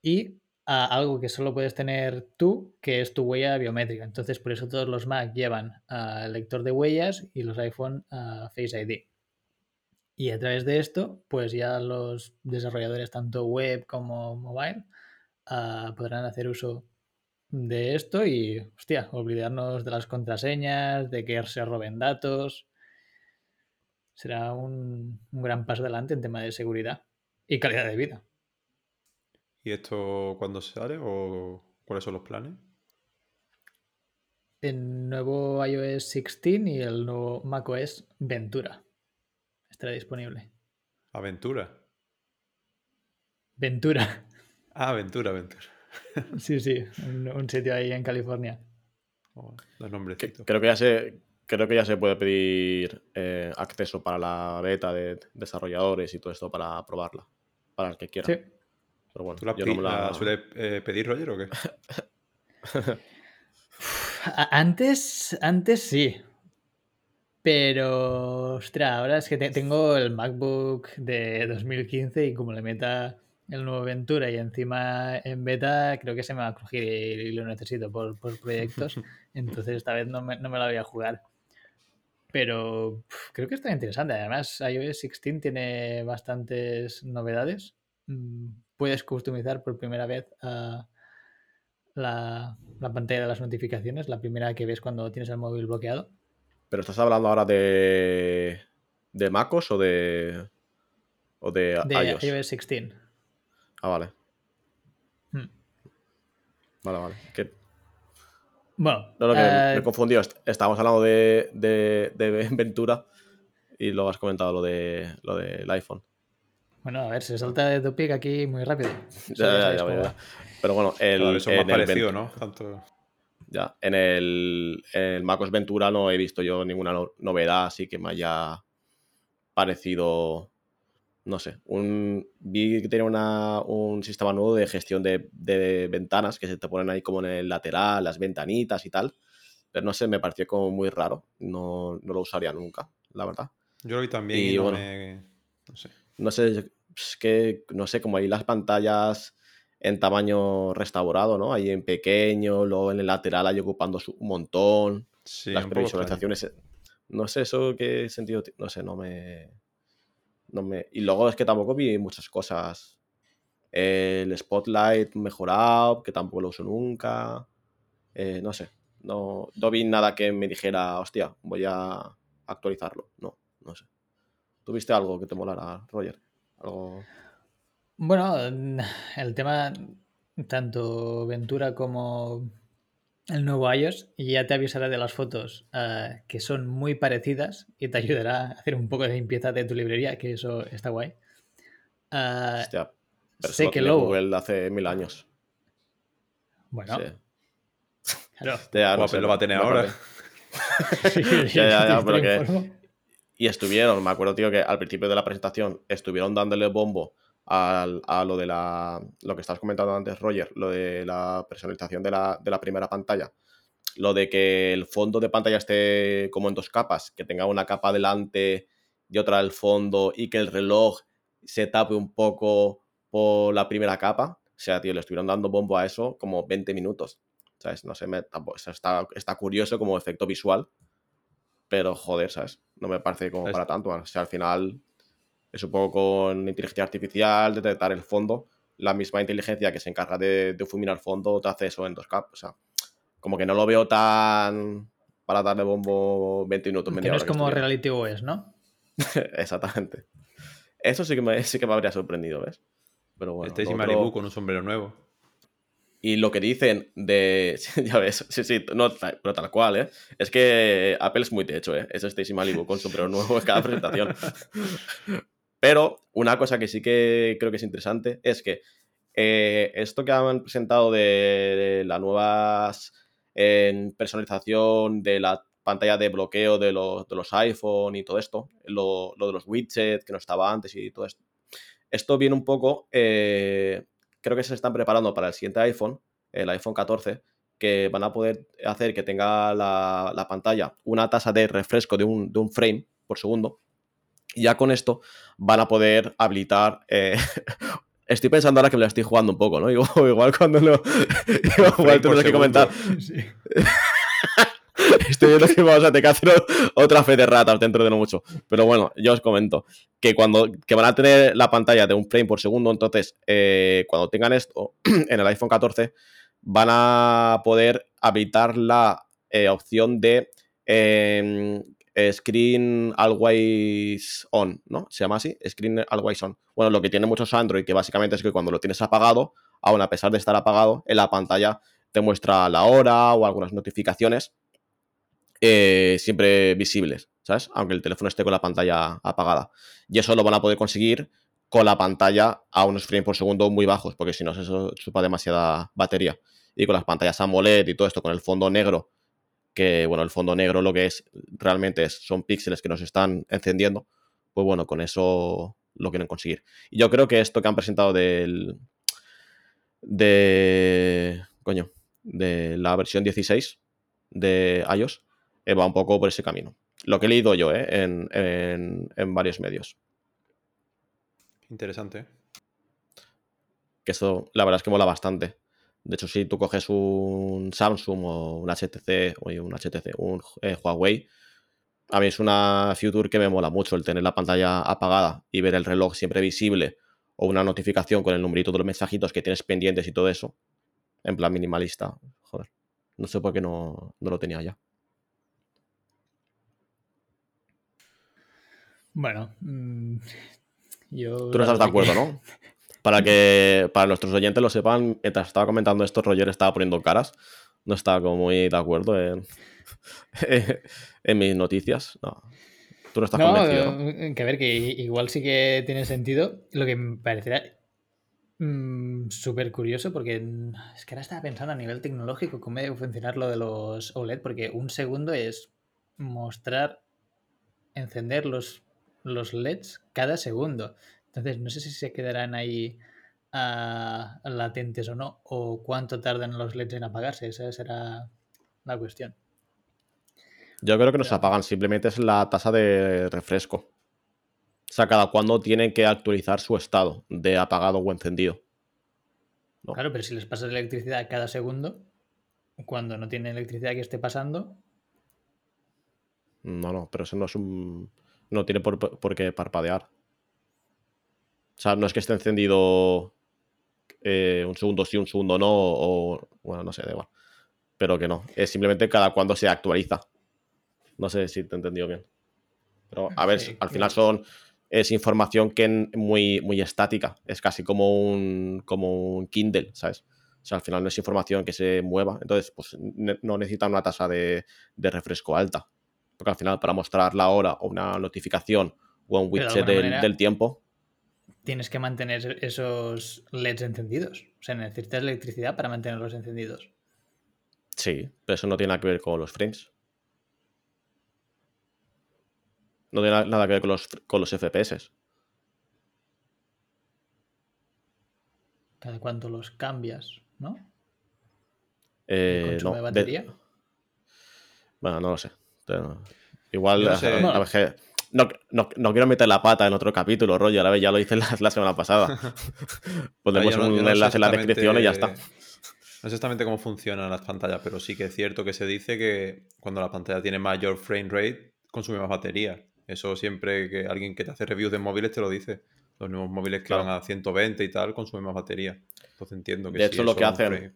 y a algo que solo puedes tener tú, que es tu huella biométrica. Entonces, por eso todos los Mac llevan el lector de huellas y los iPhone eh, Face ID. Y a través de esto, pues ya los desarrolladores, tanto web como mobile, eh, podrán hacer uso de esto y, hostia, olvidarnos de las contraseñas, de que se roben datos. Será un gran paso adelante en tema de seguridad y calidad de vida. ¿Y esto cuándo sale o cuáles son los planes? El nuevo iOS 16 y el nuevo macOS Ventura estará disponible. Aventura. Ventura, *laughs* Ah, Aventura, Aventura. *laughs* sí, sí, un, un sitio ahí en California. Oh, los nombrecitos. creo que ya se creo que ya se puede pedir eh, acceso para la beta de desarrolladores y todo esto para probarla para el que quiera Sí. Pero bueno ¿Tú la, yo no me la- la sueles eh, pedir, Roger, o qué? *laughs* Antes, antes sí. Pero, ostras, ahora es que te- tengo el MacBook de 2015 y como le meta el nuevo Ventura y encima en beta, creo que se me va a crujir y lo necesito por, por proyectos. *laughs* Entonces esta vez no me, no me la voy a jugar. Pero creo que está interesante. Además, iOS 16 tiene bastantes novedades. Puedes customizar por primera vez ah, la, la pantalla de las notificaciones, la primera que ves cuando tienes el móvil bloqueado. pero estás hablando ahora de de MacOS o de o de, De iOS iOS 16. ah vale Mm. vale vale Bueno, no, no, que me- eh, me he confundido Est- estábamos hablando de, de, de Ventura y luego has comentado lo de lo del iPhone bueno, a ver, se salta de topic aquí muy rápido. Eso Ya, ya ya, pero bueno el, vez son en más el Vent- ¿no? Tanto... Ya, en el, en el MacOS Ventura no he visto yo ninguna no- novedad así que me haya parecido, no sé, un, vi que tenía una- un sistema nuevo de gestión de, de ventanas que se te ponen ahí como en el lateral, las ventanitas y tal, pero no sé, me pareció como muy raro, no, no lo usaría nunca, la verdad. Yo lo vi también y, Y no bueno. me... No sé. No sé, es que, no sé, como ahí las pantallas en tamaño restaurado, ¿no? Ahí en pequeño, luego en el lateral ahí ocupando su- un montón Sí, las previsualizaciones. eh, No sé, eso qué sentido. ti- No sé, no me. No me. Y luego es que tampoco vi muchas cosas. El Spotlight mejorado, que tampoco lo uso nunca. eh, no sé. No, no vi nada que me dijera, hostia, voy a actualizarlo. No. ¿Tuviste algo que te molara, Roger? Algo. Bueno, mm, el tema, tanto Ventura como el nuevo iOS, ya te avisará de las fotos eh, que son muy parecidas y te ayudará a hacer un poco de limpieza de tu librería, que eso está guay. Eh, Hostia, pero sé que luego, Google hace mil años. bueno, Sí. claro, Ya, no Guau, sé, pero lo va a tener ahora. Sí, *laughs* Ya, ya, ya, pero que- informo. Y estuvieron, me acuerdo, tío, que al principio de la presentación estuvieron dándole bombo al- a lo de la. Lo que estabas comentando antes, Roger, lo de la personalización de la, de la primera pantalla. Lo de que el fondo de pantalla esté como en dos capas, que tenga una capa delante y otra al fondo, y que el reloj se tape un poco por la primera capa. O sea, tío, le estuvieron dando bombo a eso como 20 minutos. ¿Sabes? No sé, me, está, está curioso como efecto visual. Pero joder, ¿sabes? No me parece como Es- para tanto. O sea, al final es un poco con inteligencia artificial, detectar el fondo. La misma inteligencia que se encarga de, de difuminar el fondo te hace eso en dos capas. O sea, como que no lo veo tan para darle bombo 20 minutos, Que no es que como estuviera. Reality OS, ¿no? *laughs* Exactamente. Eso sí que me, sí que me habría sorprendido, ¿ves? Pero bueno. Lo Malibu otro- con un sombrero nuevo. Y lo que dicen de. *laughs* ya ves, sí, sí, no, pero tal cual, ¿eh? Es que Apple es muy techo, ¿eh? Es Stacy Malibu con sombrero *laughs* nuevo en cada presentación. Pero una cosa que sí que creo que es interesante es que eh, esto que han presentado de, la nueva personalización de la pantalla de bloqueo de los, de los iPhone y todo esto, lo, lo de los widgets que no estaba antes y todo esto. Esto viene un poco, eh, creo que se están preparando para el siguiente iPhone, el iPhone 14, que van a poder hacer que tenga la, la pantalla una tasa de refresco de un, de un frame por segundo. Y ya con esto van a poder habilitar. eh, *laughs* estoy pensando ahora que me la estoy jugando un poco, ¿no? *laughs* Igual, igual cuando lo. *laughs* igual tendré que comentar. Sí. *laughs* Estoy viendo que vamos a tener que hacer otra fe de ratas dentro de no mucho. Pero bueno, yo os comento que cuando que van a tener la pantalla de un frame por segundo, entonces eh, cuando tengan esto *clears throat* en el iPhone 14 van a poder habilitar la eh, opción de eh, Screen Always On, ¿no? Se llama así, Screen Always On. Bueno, lo que tiene muchos Android, que básicamente es que cuando lo tienes apagado, aún a pesar de estar apagado, en la pantalla te muestra la hora o algunas notificaciones eh, siempre visibles, ¿sabes? Aunque el teléfono esté con la pantalla apagada. Y eso lo van a poder conseguir con la pantalla a unos frames por segundo muy bajos, porque si no, eso chupa demasiada batería. Y con las pantallas AMOLED y todo esto, con el fondo negro, que bueno, el fondo negro lo que es realmente es, son píxeles que nos están encendiendo, pues bueno, con eso lo quieren conseguir. Y yo creo que esto que han presentado del. de. coño, de la versión 16 de iOS eh, va un poco por ese camino. Lo que he leído yo, ¿eh? En, en- en varios medios. Interesante. Que eso, la verdad es que mola bastante. De hecho, si tú coges un Samsung o un HTC, oye, un HTC, un eh, Huawei, a mí es una feature que me mola mucho el tener la pantalla apagada y ver el reloj siempre visible o una notificación con el numerito de los mensajitos que tienes pendientes y todo eso. En plan minimalista. Joder. No sé por qué no, no lo tenía ya. Bueno, mm, yo. Tú no estás de que- acuerdo, ¿no? Para que para nuestros oyentes lo sepan, mientras estaba comentando esto, Roger estaba poniendo caras. No estaba como muy de acuerdo en, *laughs* en mis noticias. No. Tú no estás No, convencido, ¿no? eh, que a ver, que igual sí que tiene sentido. Lo que me parecerá mm, súper curioso, porque mm, es que ahora estaba pensando a nivel tecnológico cómo debe funcionar lo de los OLED, porque un segundo es mostrar, encender los, los LEDs cada segundo. Entonces, no sé si se quedarán ahí ah, latentes o no, o cuánto tardan los LEDs en apagarse. Esa será la cuestión. Yo creo que no se apagan, simplemente es la tasa de refresco. O sea, cada cuando tienen que actualizar su estado de apagado o encendido. No. Claro, pero si les pasas electricidad cada segundo, cuando no tienen electricidad que esté pasando, No, no, pero eso no es un. No tiene por, por qué parpadear. O sea, no es que esté encendido eh, un segundo sí, un segundo no, o. Bueno, no sé, da igual. Pero que no. Es simplemente cada cuando se actualiza. No sé si te he entendido bien. Pero, a ver, Sí, al final son. Es información que muy, muy estática. Es casi como un, como un Kindle, ¿sabes? O sea, al final no es información que se mueva. Entonces, pues ne- no necesita una tasa de, de refresco alta. Porque al final, para mostrar la hora o una notificación o un de widget del, tiempo, tienes que mantener esos LEDs encendidos. O sea, necesitas electricidad para mantenerlos encendidos. sí, pero eso no tiene nada que ver con los frames. No tiene na- nada que ver con los, con los FPS. Cada cuánto los cambias, ¿no? Eh, consumo no, de? Bueno, no lo sé. Pero- igual, no sé. a- a no, no- no quiero meter la pata en otro capítulo, rollo. A ver, ya lo hice *laughs* la, la semana pasada. Pondremos un enlace en la descripción y ya está. No sé exactamente cómo funcionan las pantallas, pero sí que es cierto que se dice que cuando la pantalla tiene mayor frame rate, consume más batería. Eso siempre que alguien que te hace reviews de móviles te lo dice. Los nuevos móviles que Claro. van a 120 y tal consumen más batería. Entonces entiendo que De sí, hecho, lo que hacen- frame.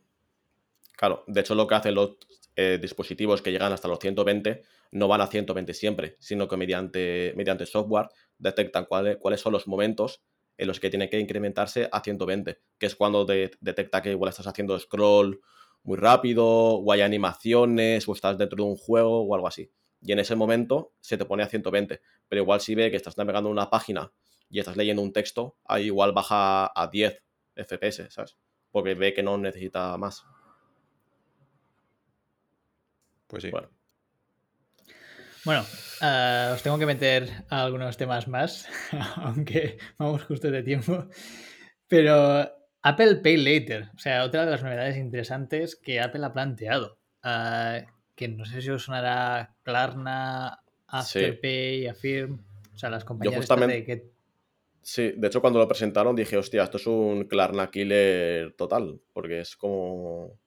Claro, de hecho lo que hacen los eh, dispositivos que llegan hasta los 120 no van a 120 siempre, sino que mediante, mediante software detectan cuáles, cuáles son los momentos en los que tiene que incrementarse a 120, que es cuando detecta que igual estás haciendo scroll muy rápido, o hay animaciones, o estás dentro de un juego o algo así. Y en ese momento se te pone a 120. Pero igual si ve que estás navegando una página y estás leyendo un texto, ahí igual baja a 10 FPS, ¿sabes? Porque ve que no necesita más. Pues sí. Bueno, bueno uh, os tengo que meter algunos temas más, *laughs* aunque vamos justo de tiempo. Pero Apple Pay Later, o sea, otra de las novedades interesantes que Apple ha planteado. Uh, que no sé si os sonará Klarna, Afterpay, sí. Affirm, o sea, las compañías Yo justamente, de que... Sí, de hecho cuando lo presentaron dije, hostia, esto es un Klarna killer total, porque es como...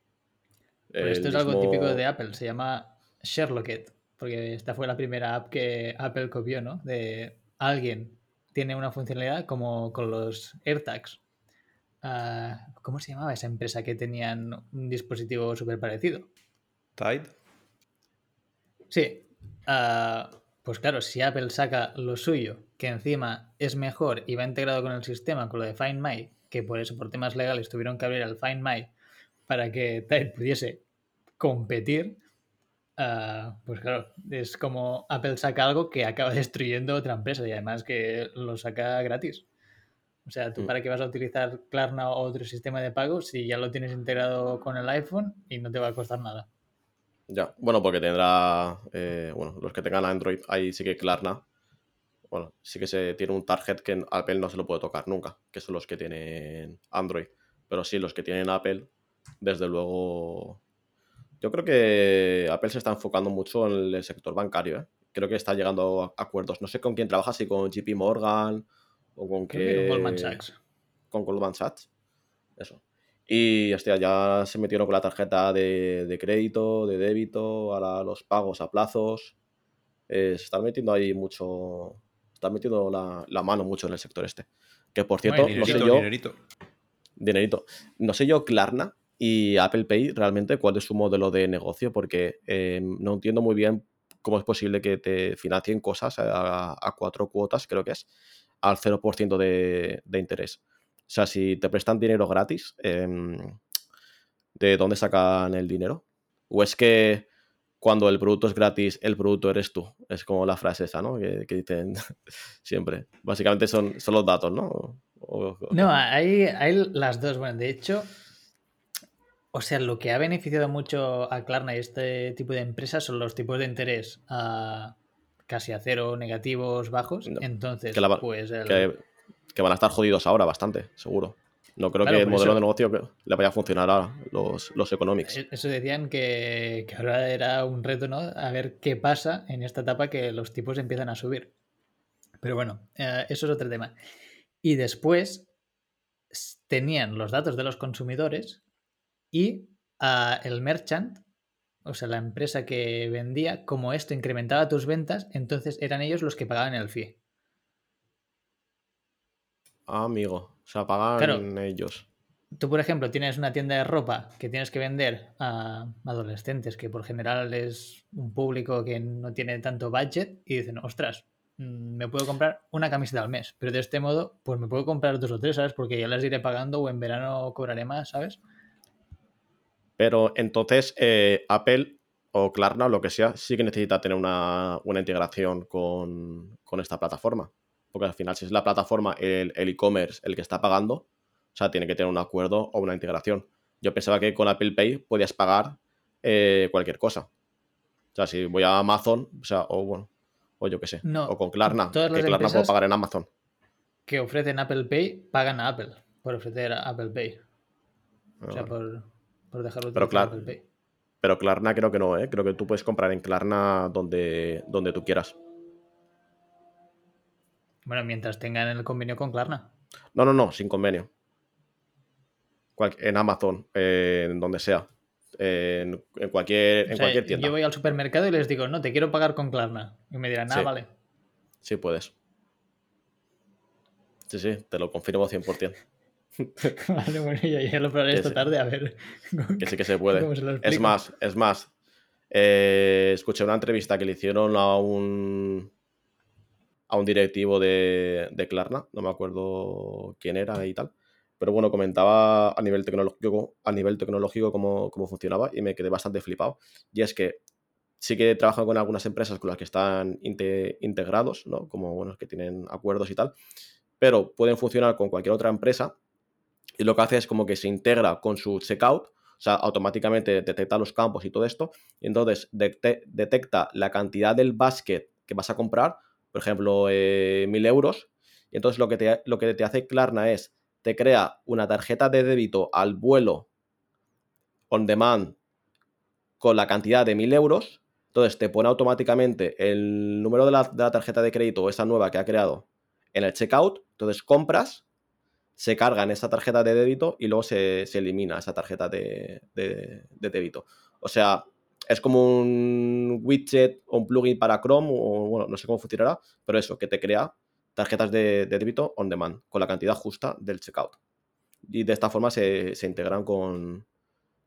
Pues esto es mismo... algo típico de Apple, se llama Sherlocket, porque esta fue la primera app que Apple copió, ¿no? De alguien tiene una funcionalidad como con los AirTags. Uh, ¿Cómo se llamaba esa empresa que tenían un dispositivo súper parecido? Tide. Sí. Uh, pues claro, si Apple saca lo suyo, que encima es mejor y va integrado con el sistema, con lo de Find My, que por eso, por temas legales, tuvieron que abrir el Find My para que Tide pudiese competir, uh, pues claro, es como Apple saca algo que acaba *laughs* destruyendo otra empresa y además que lo saca gratis. O sea, ¿tú para qué vas a utilizar Klarna o otro sistema de pago si ya lo tienes integrado con el iPhone y no te va a costar nada? Ya, bueno, porque tendrá, eh, bueno, los que tengan Android, ahí sí que Klarna, bueno, sí que se tiene un target que Apple no se lo puede tocar nunca, que son los que tienen Android. Pero sí, los que tienen Apple, desde luego, yo creo que Apple se está enfocando mucho en el sector bancario, ¿eh? Creo que está llegando a acuerdos. No sé con quién trabaja, si con JP Morgan o con qué... con Goldman Sachs. Con Goldman Sachs. Eso. Y hostia, ya se metieron con la tarjeta de, de crédito, de débito, ahora los pagos a plazos. Eh, se están metiendo ahí mucho. Están metiendo la, la, mano mucho en el sector este. Que por cierto, Ay, no sé dinerito, yo. dinerito. Dinerito. No sé yo, Klarna y Apple Pay realmente cuál es su modelo de negocio, porque eh, no entiendo muy bien cómo es posible que te financien cosas a, cuatro cuotas, creo que es, al 0% de, de interés. O sea, si te prestan dinero gratis, eh, ¿de dónde sacan el dinero? ¿O es que cuando el producto es gratis, el producto eres tú? Es como la frase esa, ¿no? Que, dicen *laughs* siempre. Básicamente son, son los datos, ¿no? No, hay las dos. Bueno, de hecho, o sea, lo que ha beneficiado mucho a Klarna y este tipo de empresas son los tipos de interés a casi a cero, negativos, bajos. No, Entonces, que va- pues el- que, que van a estar jodidos ahora bastante, seguro. No creo Claro, que el modelo eso- de negocio le vaya a funcionar a los, los economics. E- Eso decían que, que ahora era un reto, ¿no? A ver qué pasa en esta etapa que los tipos empiezan a subir. Pero bueno, eh, eso es otro tema. Y después tenían los datos de los consumidores y ah, el merchant, o sea, la empresa que vendía, como esto incrementaba tus ventas, entonces eran ellos los que pagaban el fee. Ah, amigo. O sea, pagan Claro. ellos. Tú, por ejemplo, tienes una tienda de ropa que tienes que vender a adolescentes, que por general es un público que no tiene tanto budget, y dicen, ostras, mm, me puedo comprar una camiseta al mes, pero de este modo, pues me puedo comprar dos o tres, ¿sabes? Porque ya las iré pagando o en verano cobraré más, ¿sabes? Pero entonces eh, Apple o Klarna o lo que sea sí que necesita tener una, una integración con, con esta plataforma. Porque al final, si es la plataforma, el el e-commerce, el, que está pagando, o sea, tiene que tener un acuerdo o una integración. Yo pensaba que con Apple Pay podías pagar eh, cualquier cosa. O sea, si voy a Amazon, o sea, o bueno, o yo qué sé, No, o con Klarna, que Klarna puedo pagar en Amazon. Que ofrecen Apple Pay, pagan a Apple por ofrecer a Apple Pay. O sea, Ah, por, por dejarlo Pero claro. Pero Klarna creo que no, ¿eh? Creo que tú puedes comprar en Klarna donde, donde tú quieras. Bueno, mientras tengan el convenio con Klarna. No, no, no, sin convenio. Cual- en Amazon, eh, en donde sea. En, en cualquier, en O sea, cualquier tienda. yo voy al supermercado y les digo, no, te quiero pagar con Klarna. Y me dirán, ah, Sí. vale. Sí, puedes. Sí, sí, te lo confirmo 100%. *laughs* Vale, bueno, ya, ya lo probaré Que esta sí. tarde a ver. *laughs* Que sí que se puede. ¿Cómo se lo Es más, es más. Eh, escuché una entrevista que le hicieron a un, a un directivo de, de Klarna, no me acuerdo quién era y tal. Pero bueno, comentaba a nivel tecnológico, a nivel tecnológico cómo, cómo funcionaba y me quedé bastante flipado. Y es que sí que trabajan con algunas empresas con las que están integrados, ¿no? Como bueno, que tienen acuerdos y tal, pero pueden funcionar con cualquier otra empresa y lo que hace es como que se integra con su checkout, o sea, automáticamente detecta los campos y todo esto, y entonces detecta la cantidad del basket que vas a comprar, por ejemplo, eh, mil euros, y entonces lo que, te, lo que te hace Klarna es te crea una tarjeta de débito al vuelo on demand con la cantidad de 1000 euros. Entonces te pone automáticamente el número de la, tarjeta de crédito esa nueva que ha creado en el checkout. Entonces compras, se carga en esa tarjeta de débito y luego se, elimina esa tarjeta de, débito. O sea, es como un widget o un plugin para Chrome o bueno, no sé cómo funcionará, pero eso, que te crea tarjetas de, débito on demand, con la cantidad justa del checkout. Y de esta forma se, integran con,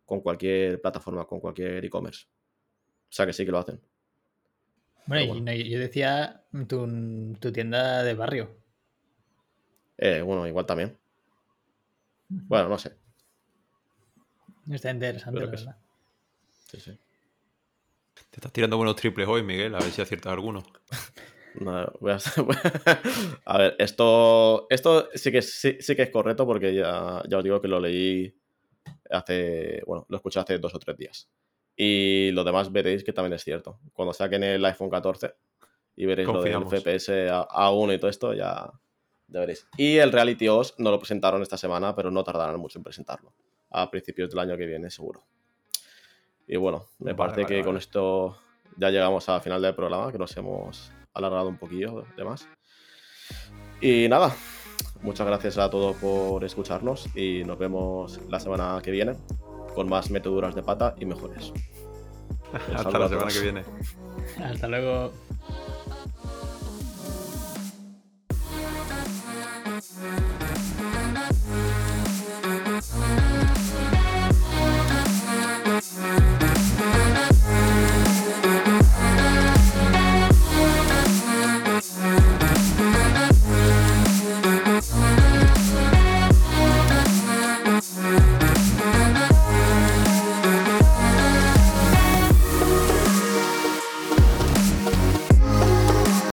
cualquier plataforma, con cualquier e-commerce. O sea que sí que lo hacen. Bueno, yo decía tu, tienda de barrio. Eh, bueno, igual también. Bueno, no sé. Está interesante, verdad. Sí, sí. Te estás tirando buenos triples hoy, Miguel, a ver si aciertas alguno. *laughs* *laughs* a, ver, esto, esto sí, que, sí, que es correcto porque ya, ya os digo que lo leí hace, bueno, lo escuché hace dos o tres días. Y lo demás veréis que también es cierto. Cuando saquen el iPhone 14 y veréis lo del FPS a, 1 y todo esto, ya, veréis. Y el Reality OS no lo presentaron esta semana, pero no tardarán mucho en presentarlo. A principios del año que viene, seguro. Y bueno, me parece que con esto ya llegamos al final del programa, que nos hemos alargado un poquillo de más. Y nada, muchas gracias a todos por escucharnos y nos vemos la semana que viene con más meteduras de pata y mejores. *laughs* Hasta la semana que viene. Hasta luego. Mm-hmm.